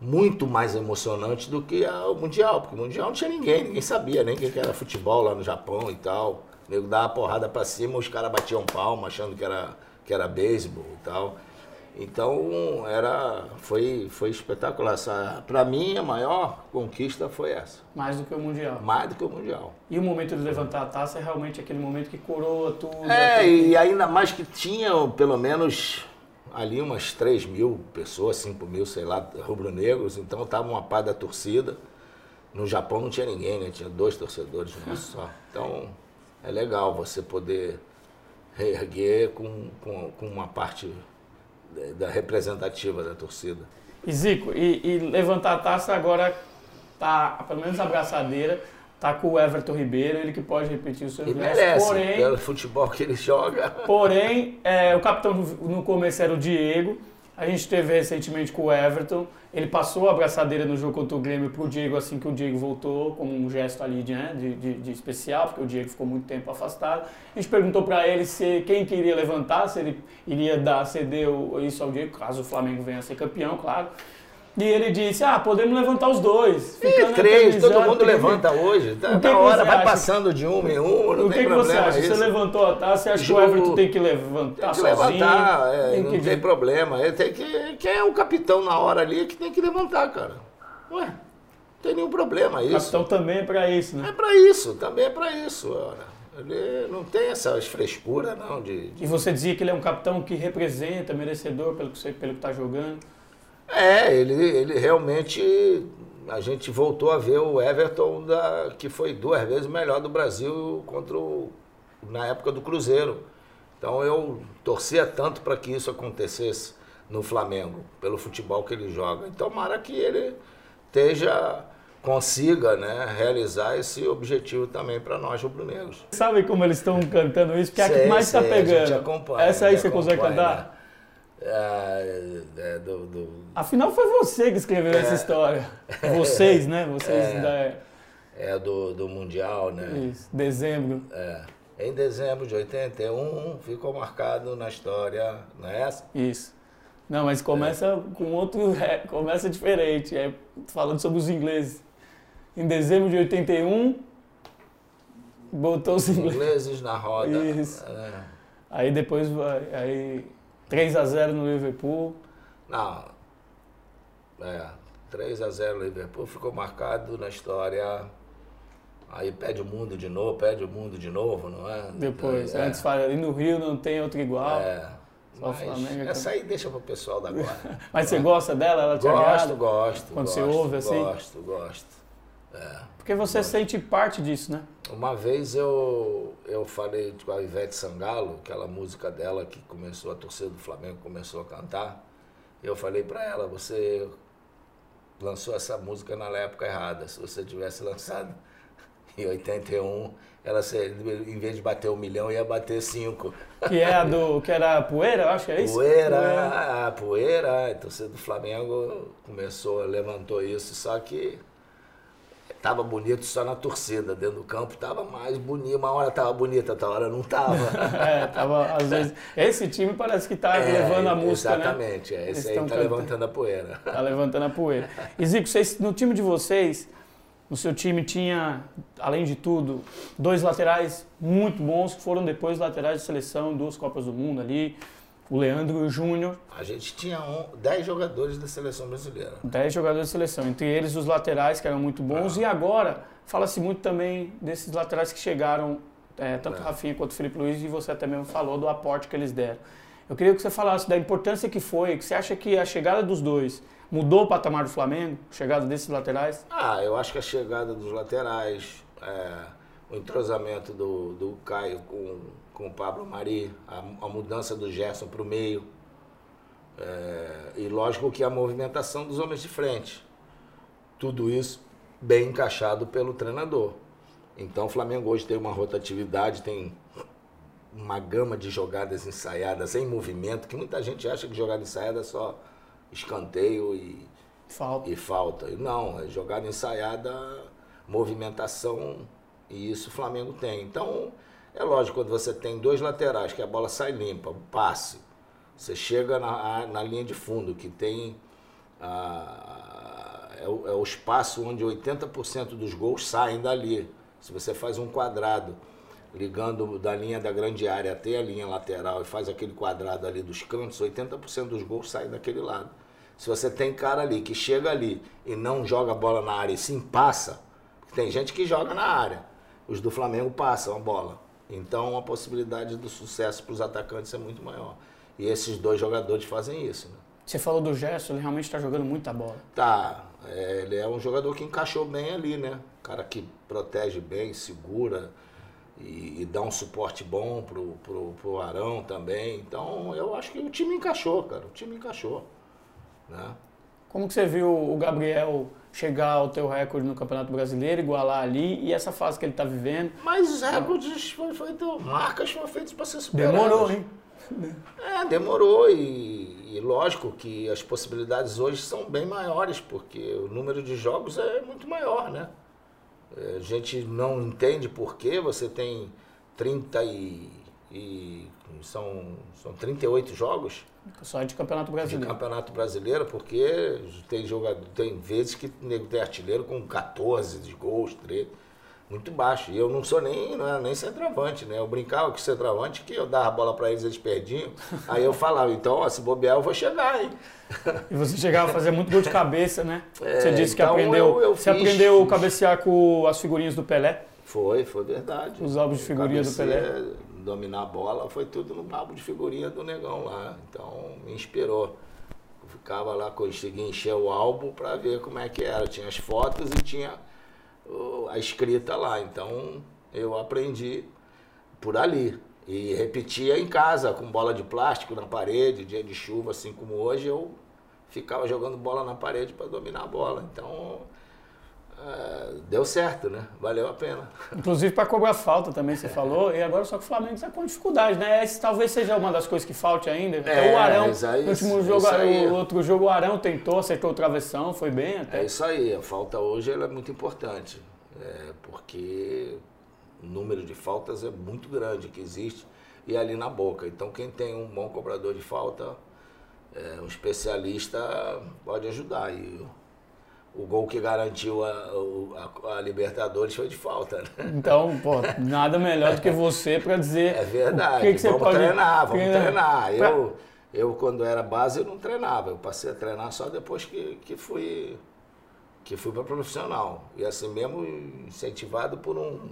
muito mais emocionante do que o Mundial, porque o Mundial não tinha ninguém, ninguém sabia nem o que que era futebol lá no Japão e tal. O nego dava porrada pra cima, os caras batiam palma achando que era, que era beisebol e tal. Então era, foi, foi espetacular. Pra mim, a maior conquista foi essa, Mais do que o Mundial. mais do que o Mundial. E o momento de levantar a taça é realmente aquele momento que coroa tudo. É, aquele- e ainda mais que tinha pelo menos ali umas 3 mil pessoas, 5 mil, sei lá, rubro-negros, então tava uma pá da torcida. No Japão não tinha ninguém, né? Tinha dois torcedores no só. Então é legal você poder reerguer com, com, com uma parte da representativa da torcida. E Zico, e, e levantar a taça agora tá, pelo menos a abraçadeira, tá com o Everton Ribeiro, ele que pode repetir o seu e merece, porém, pelo futebol que ele joga. Porém, é, o capitão no começo era o Diego, a gente teve recentemente com o Everton, ele passou a abraçadeira no jogo contra o Grêmio pro Diego assim que o Diego voltou, como um gesto ali né, de, de, de especial, porque o Diego ficou muito tempo afastado. A gente perguntou para ele se quem queria levantar, se ele iria dar, ceder isso ao Diego, caso o Flamengo venha a ser campeão, claro. E ele disse: Ah, podemos levantar os dois. E três, todo mundo levanta hoje. Tá, na hora, vai passando de um em um. Não o que, que você acha? Isso. Você levantou a taça, você acha que o Everton tem que levantar tem que sozinho? Levantar, é, tem não que... tem problema. Ele tem que, quem é o capitão na hora ali é que tem que levantar, cara. Ué, não tem nenhum problema isso. O capitão também é pra isso, né? É pra isso, também é pra isso. Ora. Ele não tem essas frescuras, não. De, de... E você dizia que ele é um capitão que representa, merecedor pelo que você pelo que tá jogando. É, ele, ele realmente. A gente voltou a ver o Everton, da, que foi duas vezes o melhor do Brasil contra o, na época do Cruzeiro. Então eu torcia tanto para que isso acontecesse no Flamengo, pelo futebol que ele joga. Então, tomara que ele esteja consiga né, realizar esse objetivo também para nós rubro-negros. Sabe como eles estão cantando isso? Porque é a que mais está pegando. Essa aí você consegue cantar? É, é, do, do... Afinal, foi você que escreveu essa é. história. Vocês, né? Vocês é, da... é do, do Mundial, né? Isso, dezembro. É. Em dezembro de 81, ficou marcado na história, não é essa? Isso. Não, mas começa com outro. começa diferente. É, falando sobre os ingleses. Em dezembro de 81, botou os ingleses. ingleses na roda. Isso. Aí depois vai. Aí 3 a 0 no Liverpool. Não. É, 3 a 0 no Liverpool ficou marcado na história. Aí pede o mundo de novo, pede o mundo de novo, não é? Depois, é. antes fala, e no Rio não tem outro igual. É. Mas Flamengo, essa aí deixa pro pessoal da agora. Mas você gosta dela? Ela te gosto, agrada? Gosto, Quando gosto. você ouve assim? Gosto, gosto. É. Porque você sente parte disso, né? Uma vez eu, eu falei com a Ivete Sangalo, aquela música dela que começou, a torcida do Flamengo começou a cantar. Eu falei para ela, você lançou essa música na época errada. Se você tivesse lançado em 81, ela em vez de bater um milhão, ia bater cinco. Que é a do. que era a poeira, eu acho que é isso? Poeira, poeira. a poeira, a torcida do Flamengo começou, levantou isso, só que Tava bonito só na torcida, dentro do campo tava mais bonito. Uma hora tava bonita, outra hora não tava. é, tava, às vezes. Esse time parece que tá é, levando a música, né? exatamente, né? É, esse aí tá cantando. levantando a poeira. Tá levantando a poeira. E Zico, vocês, no time de vocês, no seu time tinha, além de tudo, dois laterais muito bons, que foram depois laterais de seleção, duas Copas do Mundo ali o Leandro Júnior. A gente tinha 10 jogadores da seleção brasileira. 10 jogadores da seleção, entre eles os laterais que eram muito bons. Ah. E agora, fala-se muito também desses laterais que chegaram, é, tanto é. Rafinha quanto o Felipe Luiz, e você até mesmo falou do aporte que eles deram. Eu queria que você falasse da importância que foi, que você acha que a chegada dos dois mudou o patamar do Flamengo, a chegada desses laterais? Ah, eu acho que a chegada dos laterais, é, o entrosamento do, do Caio com com o Pablo Mari, a, a mudança do Gerson para o meio. É, e lógico que a movimentação dos homens de frente. Tudo isso bem encaixado pelo treinador. Então o Flamengo hoje tem uma rotatividade, tem uma gama de jogadas ensaiadas em movimento, que muita gente acha que jogada ensaiada é só escanteio e falta. E falta. Não, é jogada ensaiada, movimentação, e isso o Flamengo tem. Então, é lógico, quando você tem dois laterais, que a bola sai limpa, passe, você chega na, na linha de fundo, que tem é, o, é o espaço onde 80% dos gols saem dali. Se você faz um quadrado ligando da linha da grande área até a linha lateral e faz aquele quadrado ali dos cantos, 80% dos gols saem daquele lado. Se você tem cara ali que chega ali e não joga a bola na área e sim passa, tem gente que joga na área, os do Flamengo passam a bola. Então a possibilidade do sucesso para os atacantes é muito maior. E esses dois jogadores fazem isso. Né? Você falou do Gerson, ele realmente está jogando muita bola. Tá, é, ele é um jogador que encaixou bem ali, né? Cara que protege bem, segura e, e dá um suporte bom pro, pro, pro Arão também. Então eu acho que o time encaixou, cara. O time encaixou. Né? Como que você viu o Gabriel chegar ao teu recorde no Campeonato Brasileiro, igualar ali, e essa fase que ele está vivendo? Mas os recordes foi feito, marcas foram feitas para ser superadas. Demorou, hein? É, demorou e, e, lógico que as possibilidades hoje são bem maiores, porque o número de jogos é muito maior, né? É, a gente não entende por que você tem 30 e, e são, são 38 jogos. Só de campeonato brasileiro. De campeonato brasileiro, porque tem jogador, tem vezes que o nego tem artilheiro com 14 de gols, 13 muito baixo. E eu não sou nem, não era nem centroavante, né? Eu brincava com centroavante que eu dava a bola para eles, eles perdiam. Aí eu falava, então, ó, se bobear, eu vou chegar, hein? E você chegava a fazer muito gol de cabeça, né? É, você disse que então aprendeu. eu- eu você fiz- aprendeu a fiz. cabecear com as figurinhas do Pelé. Foi, foi verdade. Os álbuns de figurinha do Pelé. Dominar a bola foi tudo no álbum de figurinha do negão lá. Então me inspirou. Eu ficava lá, consegui encher o álbum para ver como é que era. Tinha as fotos e tinha a escrita lá. Então eu aprendi por ali. E repetia em casa, com bola de plástico na parede, dia de chuva, assim como hoje, eu ficava jogando bola na parede para dominar a bola. Então deu certo, né? Valeu a pena. Inclusive para cobrar falta também, você falou. E agora só que o Flamengo está com dificuldade, né? Esse talvez seja uma das coisas que falte ainda. É, o Arão, isso aí, no último jogo, aí. o outro jogo, o Arão tentou, acertou o travessão, foi bem até. É isso aí, a falta hoje ela é muito importante, é, porque o número de faltas é muito grande que existe e é ali na boca. Então quem tem um bom cobrador de falta, é, um especialista pode ajudar. E o, gol que garantiu a, a- a Libertadores foi de falta. Né? Então, pô, nada melhor do que você para dizer. É verdade. O que, que você vamos pode treinar, vamos treinar. treinar. Pra- Eu, eu, quando era base, eu não treinava. Eu passei a treinar só depois que, que fui que fui para profissional. E assim mesmo, incentivado por um,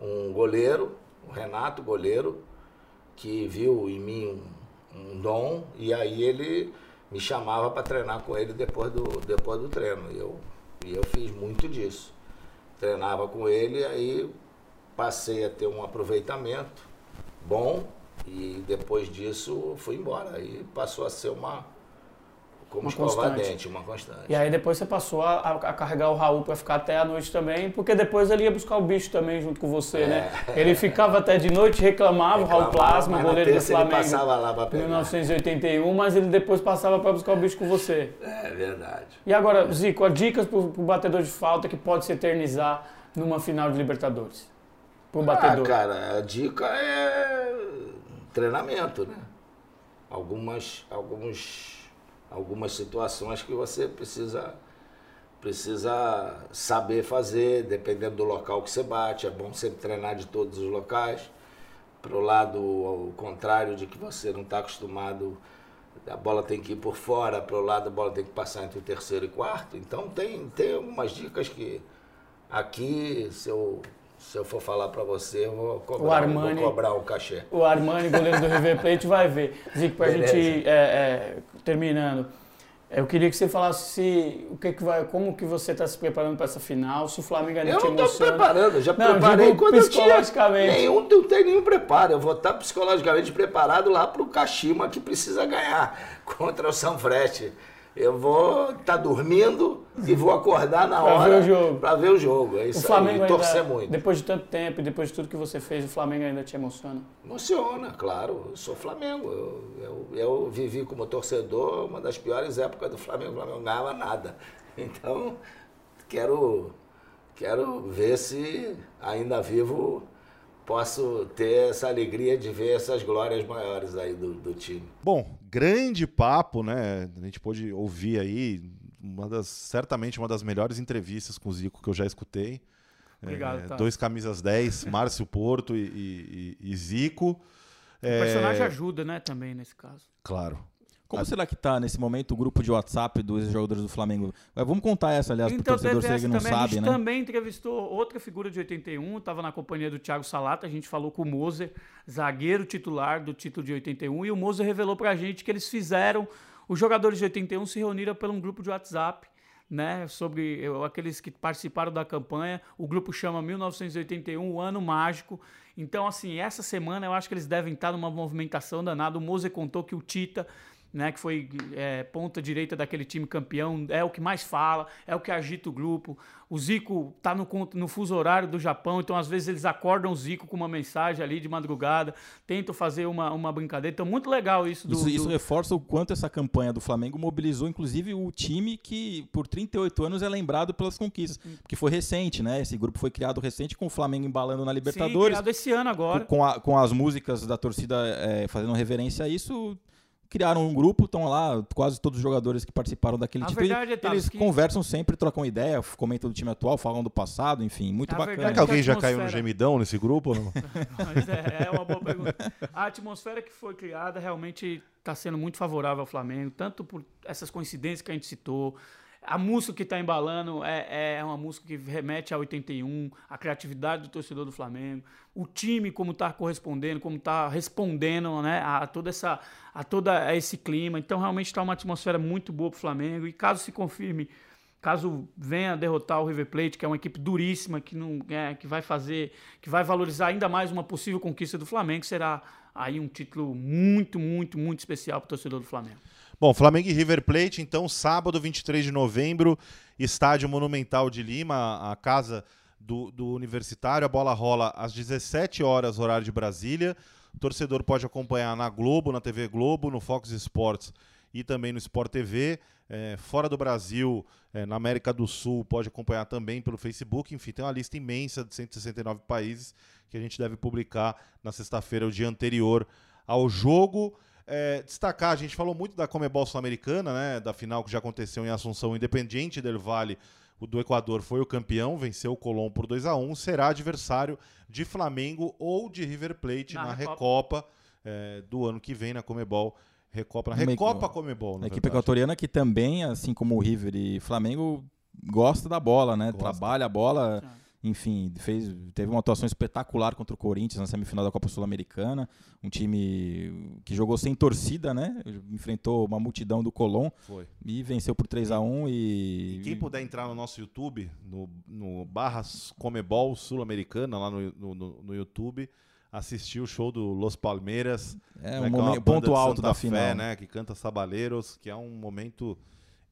um goleiro, o Renato, goleiro, que viu em mim um, um dom e aí ele me chamava para treinar com ele depois do, depois do treino. E eu, e eu fiz muito disso. Treinava com ele aí passei a ter um aproveitamento bom e depois disso fui embora. Aí passou a ser uma, como Uma escovar constante. dente, uma constante. E aí depois você passou a, a- carregar o Raul para ficar até a noite também, porque depois ele ia buscar o bicho também junto com você, né? Ele ficava até de noite, reclamava, o Raul É. Reclamava, Plasma, goleiro do terça ele Flamengo. passava lá em pegar. 1981, mas ele depois passava para buscar o bicho com você. É verdade. E agora, Zico, as dicas para o batedor de falta que pode se eternizar numa final de Libertadores? Pro Ah, batedor. cara, a dica é treinamento, né? Algumas, alguns, algumas situações que você precisa, precisa saber fazer, dependendo do local que você bate. É bom sempre treinar de todos os locais. Para o lado contrário de que você não está acostumado, a bola tem que ir por fora, para o lado a bola tem que passar entre o terceiro e quarto. Então tem, tem algumas dicas que aqui, se eu, se eu for falar para você, eu vou cobrar, Armani- vou cobrar um cachê. O Armani, goleiro do River Plate, vai ver. Zico, pra Beleza. gente, é, é, terminando, eu queria que você falasse se, o que que vai, como que você está se preparando para essa final, se o Flamengo ainda Eu te não estou preparando, eu já Não, preparei digo quando eu tinha psicologicamente. nenhum, não tem nenhum preparo. Eu vou estar psicologicamente preparado lá para o Kashima que precisa ganhar contra o Sanfrete. Eu vou estar dormindo e vou acordar na Pra hora ver o jogo. para ver o jogo. É O isso Flamengo aí, torcer ainda, muito. depois de tanto tempo e depois de tudo que você fez, o Flamengo ainda te emociona? Emociona, claro. Eu sou Flamengo. Eu, eu, eu vivi como torcedor uma das piores épocas do Flamengo. O Flamengo não ganhava nada. Então, quero, quero ver se ainda vivo posso ter essa alegria de ver essas glórias maiores aí do, do time. Bom, grande papo, né? A gente pôde ouvir aí uma das, certamente uma das melhores entrevistas com o Zico que eu já escutei. Obrigado, É, tá. Dois camisas 10, Márcio Porto e, e- e- Zico. O É, personagem ajuda, né, também nesse caso. Claro. Como será que está nesse momento o grupo de WhatsApp dos jogadores do Flamengo? Vamos contar essa, aliás, para o Então, torcedor se ele não também. a sabe, gente né? também entrevistou outra figura de 81, estava na companhia do Thiago Salata, a gente falou com o Moser, zagueiro titular do título de 81, e o Moser revelou pra gente que eles fizeram, os jogadores de 81 se reuniram pelo um grupo de WhatsApp, né, sobre eu, aqueles que participaram da campanha, o grupo chama 1981, o ano mágico, então assim, essa semana eu acho que eles devem estar numa movimentação danada, o Moser contou que o Tita né, que foi é, ponta direita daquele time campeão, é o que mais fala, é o que agita o grupo. O Zico tá no, no fuso horário do Japão, então às vezes eles acordam o Zico com uma mensagem ali de madrugada, tentam fazer uma, uma brincadeira. Então, muito legal isso do. Isso, isso do- reforça o quanto essa campanha do Flamengo mobilizou, inclusive, o time que, por 38 anos, é lembrado pelas conquistas. Porque foi recente, né? Esse grupo foi criado recente com o Flamengo embalando na Sim, Libertadores. criado esse ano agora. com, a- com as músicas da torcida é, fazendo reverência a isso, criaram um grupo, estão lá quase todos os jogadores que participaram daquele A título. e verdade é, eles que- conversam sempre, trocam ideia, comentam do time atual, falam do passado, enfim, muito A bacana. Será verdade que alguém já caiu no gemidão nesse grupo ou não? Mas é, é uma boa pergunta. A atmosfera que foi criada realmente está sendo muito favorável ao Flamengo, tanto por essas coincidências que a gente citou. A música que está embalando é, é uma música que remete a 81, a criatividade do torcedor do Flamengo, o time como está correspondendo, como está respondendo né, a toda essa a todo esse clima. Então realmente está uma atmosfera muito boa para o Flamengo. E caso se confirme Caso venha derrotar o River Plate, que é uma equipe duríssima, que não é, que vai fazer, que vai valorizar ainda mais uma possível conquista do Flamengo, será aí um título muito, muito, muito especial para o torcedor do Flamengo. Bom, Flamengo e River Plate, então, sábado, 23 de novembro, Estádio Monumental de Lima, a casa do, do Universitário. A bola rola às 17 horas, horário de Brasília. O torcedor pode acompanhar na Globo, na TV Globo, no Fox Sports e também no Sport TV. É, fora do Brasil, é, na América do Sul, pode acompanhar também pelo Facebook. Enfim, tem uma lista imensa de 169 países que a gente deve publicar na sexta-feira, o dia anterior ao jogo. É, destacar, a gente falou muito da Comebol Sul-Americana, né? Da final que já aconteceu em Assunção Independiente del Vale. O do Equador foi o campeão, venceu o Colón por 2 a 1 será adversário de Flamengo ou de River Plate Na na, Recopa. Recopa, é, do ano que vem na Comebol. Recopa, na Recopa Comebol, na A equipe equatoriana que também, assim como o River e Flamengo, gosta da bola, né? Gosta. Trabalha a bola. Tá. Enfim, fez, teve uma atuação espetacular contra o Corinthians na semifinal da Copa Sul-Americana. Um time que jogou sem torcida, né? Enfrentou uma multidão do Colón Foi. e venceu por 3 a 1 e. E quem puder entrar no nosso YouTube, no, no barras Comebol Sul-Americana, lá no, no, no- YouTube, assistir o show do Los Palmeiras. É né, um uma momento, banda ponto alto Santa da Fé, final. né? Que canta Sabaleiros, que é um momento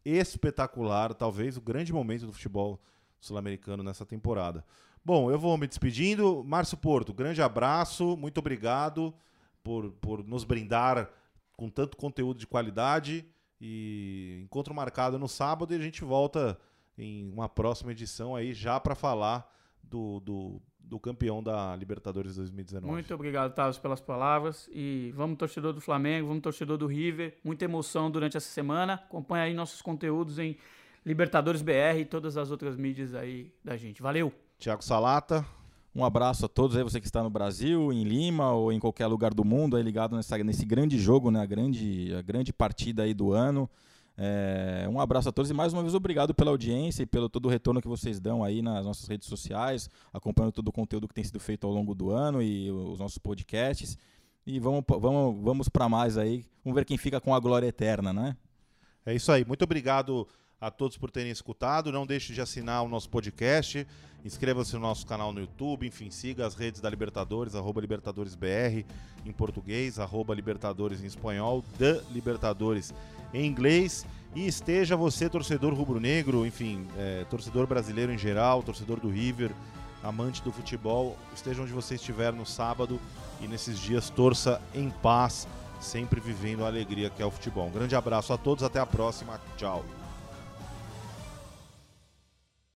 espetacular, talvez o grande momento do futebol sul-americano nessa temporada. Bom, eu vou me despedindo. Márcio Porto, grande abraço, muito obrigado por, por nos brindar com tanto conteúdo de qualidade. E encontro marcado no sábado e a gente volta em uma próxima edição aí já para falar do, do, do campeão da Libertadores 2019. Muito obrigado, Tavis, pelas palavras. E vamos, torcedor do Flamengo, vamos, torcedor do River. Muita emoção durante essa semana. Acompanhe aí nossos conteúdos em Libertadores BR e todas as outras mídias aí da gente. Valeu! Tiago Salata, Um abraço a todos aí, você que está no Brasil, em Lima ou em qualquer lugar do mundo, aí ligado nessa, nesse grande jogo, né? A grande, a grande partida aí do ano. É, um abraço a todos e mais uma vez obrigado pela audiência e pelo todo o retorno que vocês dão aí nas nossas redes sociais, acompanhando todo o conteúdo que tem sido feito ao longo do ano e os nossos podcasts. E vamos, vamos, vamos para mais aí. Vamos ver quem fica com a glória eterna, né? É isso aí. Muito obrigado a todos por terem escutado. Não deixe de assinar o nosso podcast. Inscreva-se no nosso canal no YouTube. Enfim, siga as redes da Libertadores, arroba LibertadoresBR em português, arroba Libertadores em espanhol, da Libertadores em inglês. E esteja você, torcedor rubro-negro, enfim, é, torcedor brasileiro em geral, torcedor do River, amante do futebol, esteja onde você estiver no sábado e nesses dias torça em paz sempre vivendo a alegria que é o futebol. Um grande abraço a todos, até a próxima. Tchau.